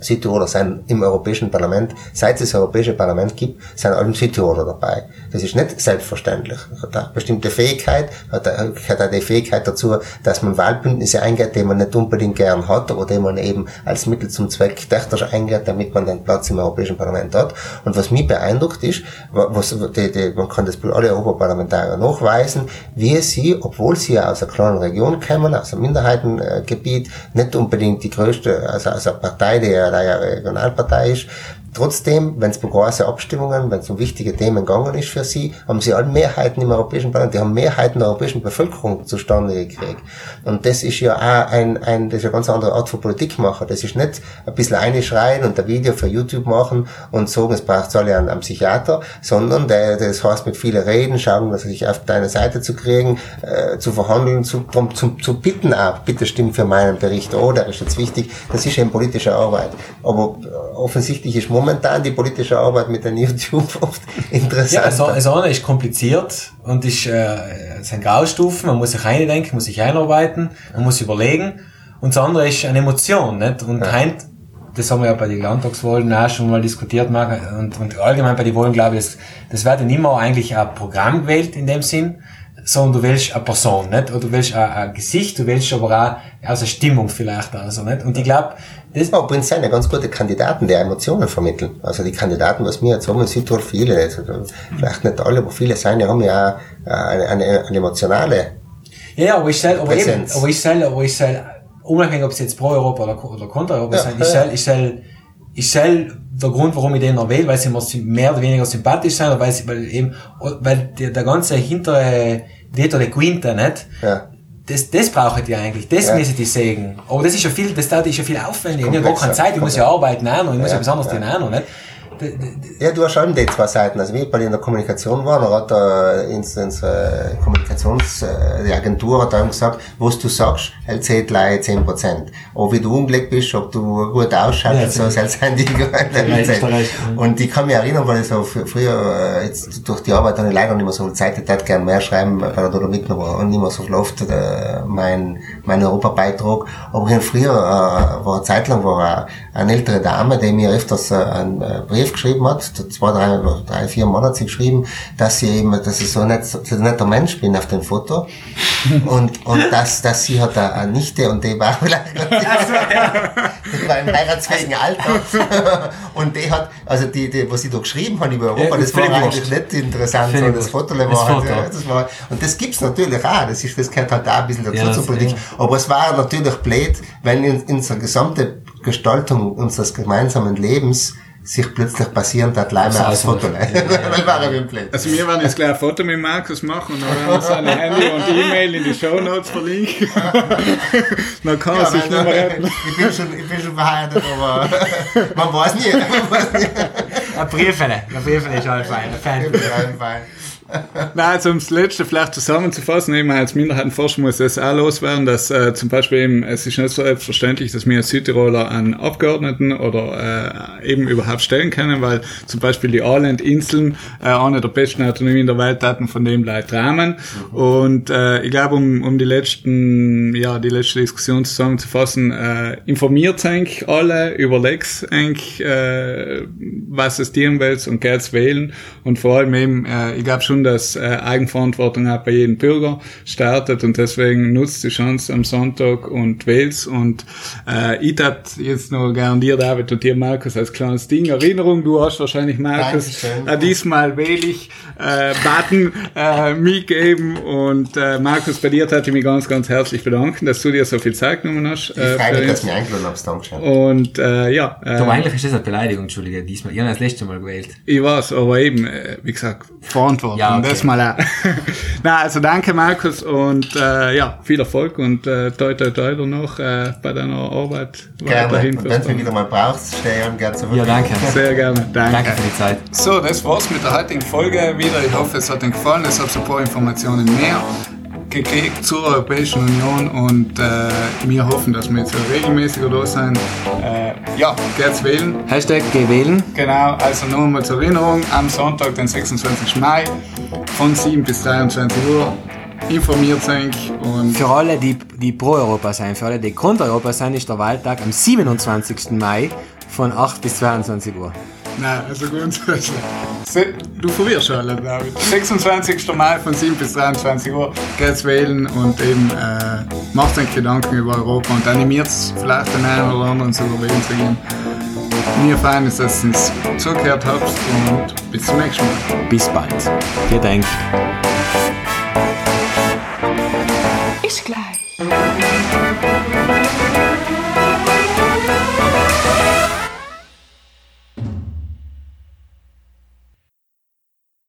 Südtiroler sind im Europäischen Parlament, seit es das Europäische Parlament gibt, sind alle Südtiroler dabei. Das ist nicht selbstverständlich. Hat eine bestimmte Fähigkeit, hat, hat auch die Fähigkeit dazu, dass man Wahlbündnisse eingeht, die man nicht unbedingt gern hat, aber die man eben als Mittel zum Zweck technisch eingeht, damit man den Platz im Europäischen Parlament hat. Und was mich beeindruckt ist, was, die, die, man kann das bei alle Europaparlamentarier nachweisen, wie sie, obwohl sie aus einer kleinen Region kommen, aus einem Minderheitengebiet, nicht unbedingt die größte, also, also eine Partei, die eine Regionalpartei ist, Trotzdem, wenn es bei großen Abstimmungen, wenn es um wichtige Themen gegangen ist für sie, haben sie alle Mehrheiten im Europäischen Parlament, die haben Mehrheiten der europäischen Bevölkerung zustande gekriegt. Und das ist ja auch ein, ein, das ist eine ganz andere Art von Politik machen. Das ist nicht ein bisschen einschreien und ein Video für YouTube machen und sagen, es braucht alle einen, einen Psychiater, sondern der, das heißt mit vielen Reden, schauen, dass sich auf deine Seite zu kriegen, äh, zu verhandeln, zu, zu, zu bitten auch, bitte stimmt für meinen Bericht, oh, der ist jetzt wichtig. Das ist eben politische Arbeit. Aber offensichtlich ist momentan momentan die politische Arbeit mit den YouTube oft interessant. Ja, also, also eine ist kompliziert und ist, äh, es sind Graustufen, man muss sich eindenken, muss sich einarbeiten, man muss überlegen. Und das andere ist eine Emotion, nicht? Und ja. heint, das haben wir ja bei den Landtagswahlen auch schon mal diskutiert, und, und allgemein bei den Wahlen, glaube ich, das, das wird ja nicht mehr eigentlich ein Programm gewählt in dem Sinn, sondern du willst eine Person, nicht? Oder du willst ein, ein Gesicht, du willst aber auch der Stimmung vielleicht, also, nicht? Und ich glaube, das war übrigens eine ganz gute Kandidaten, die Emotionen vermitteln. Also die Kandidaten, was mir jetzt haben in Südtirol viele, also vielleicht nicht alle, aber viele sein, die haben ja auch eine, eine, eine emotionale Ja, ja, aber ich sage, aber eben, aber ich sage, aber ich sage, unabhängig ob es jetzt pro Europa oder, oder kontra Europa ja, sind, ich sage, ich sage, ich sage, der Grund, warum ich den noch wähle, weil sie mehr oder weniger sympathisch sind, weil sie, weil eben, weil der, der ganze hintere, Veto de Quinta, nicht? Ja das, das brauche ich eigentlich, das ja. müssen die sägen. Aber das ist ja viel, das dauert ja viel aufwendiger. Ich habe gar keine Zeit, ich muss ja arbeiten auch noch, ich muss ja, ja was anderes tun auch noch, nicht? Ja, du hast schon die zwei Seiten. Also wie ich bei in der Kommunikation war, dann hat da unsere Kommunikationsagentur hat dann gesagt, was du sagst, zählt gleich 10 Prozent. Aber wie du umgelegt bist, ob du gut ausschaust, ja, so soll sein die Und ich kann mich erinnern, weil ich so früher, äh, jetzt durch die Arbeit habe ich leider nicht mehr so viel Zeit, ich hätte gerne mehr schreiben, weil er da mitgenommen und nicht mehr so viel oft äh, mein, mein Europabeitrag. Aber früher äh, war eine Zeit lang war eine ältere Dame, die mir öfters einen Brief Brief geschrieben hat, zwei, drei, drei vier Monate geschrieben, dass sie eben, dass ich so nicht, so ein netter Mensch bin auf dem Foto. und, und dass, dass sie hat eine Nichte und die war vielleicht, die war im heiratsfähigen Alter. und die hat, also die, die, was sie da geschrieben hat über Europa, ja, das war eigentlich nicht interessant, sondern das Foto war das halt, ja, das war, und das gibt's natürlich auch, das ist, das gehört halt auch ein bisschen dazu ja, zur Politik. Aber es war natürlich blöd, wenn in, in unserer gesamte Gestaltung unseres gemeinsamen Lebens sich plötzlich passieren, dass Leimer aufs Foto Also wir werden jetzt gleich ein Foto mit Markus machen und dann werden wir seine Handy und E-Mail in die Show Notes verlinken. dann kann er sich nicht mehr retten. Ich bin schon, ich bin schon verheiratet, aber man weiß nie. Man weiß nie. Ein Briefele. Ein Briefele ist halt fein. Ein Fan. Nein, also um das Letzte vielleicht zusammenzufassen, eben als Minderheitenforscher muss es auch loswerden, dass äh, zum Beispiel eben, es ist nicht so selbstverständlich, dass wir Südtiroler einen Abgeordneten oder äh, eben überhaupt stellen können, weil zum Beispiel die Åland-Inseln äh, eine der besten Autonomien der Welt hatten, von dem Leute rahmen. Und äh, ich glaube, um, um die letzten, ja, die letzte Diskussion zusammenzufassen, äh, informiert eigentlich alle, überlegt eigentlich, äh, was es dir willst und geht's wählen und vor allem eben, äh, ich glaube schon, dass äh, Eigenverantwortung auch bei jedem Bürger startet und deswegen nutzt die Chance am Sonntag und wählst und äh, ich tat jetzt noch gern dir, David, und dir, Markus, als kleines Ding. Erinnerung, du hast wahrscheinlich, Markus, äh, diesmal wähle ich äh, Button äh, mitgeben und äh, Markus, bei dir hatte ich mich ganz, ganz herzlich bedanken, dass du dir so viel Zeit genommen hast. Äh, ich freue mich, dass du mich eingeladen hast, Dankeschön. Und äh, ja. Äh, du, eigentlich ist das eine Beleidigung, Entschuldige, diesmal. Ich habe das letzte Mal gewählt. Ich weiß, aber eben, äh, wie gesagt, Verantwortung. Ja, okay. das mal auch. Na, also danke Markus und äh, ja, viel Erfolg und äh, toi toi toi noch äh, bei deiner Arbeit gerne. weiterhin. Wenn du wieder mal brauchst, stehe ich gerne zurück. Ja, danke. Sehr gerne. Danke. Danke für die Zeit. So, das war's mit der heutigen Folge wieder. Ich hoffe, es hat Ihnen gefallen. Es hat ein paar Informationen mehr gekriegt zur Europäischen Union und äh, wir hoffen, dass wir jetzt regelmäßiger da sein. Äh, ja, geht's wählen. Hashtag gewählen. Genau, also nur mal zur Erinnerung, am Sonntag, den 26. Mai von 7 bis 23 Uhr informiert sein. Und für alle, die, die pro Europa sein, für alle, die kontra Europa sein, ist der Wahltag am 27. Mai von 8 bis 22 Uhr. Nein, also grundsätzlich. Du verwirrst schon alle, David. 26. Mai von 7 bis 23 Uhr geht's wählen und eben äh, macht euch Gedanken über Europa und animiert vielleicht den einen oder anderen sogar wählen zu gehen. Mir fein ist, dass ihr es zugehört habt und bis zum nächsten Mal. Bis bald. Ihr denkt. Ist gleich.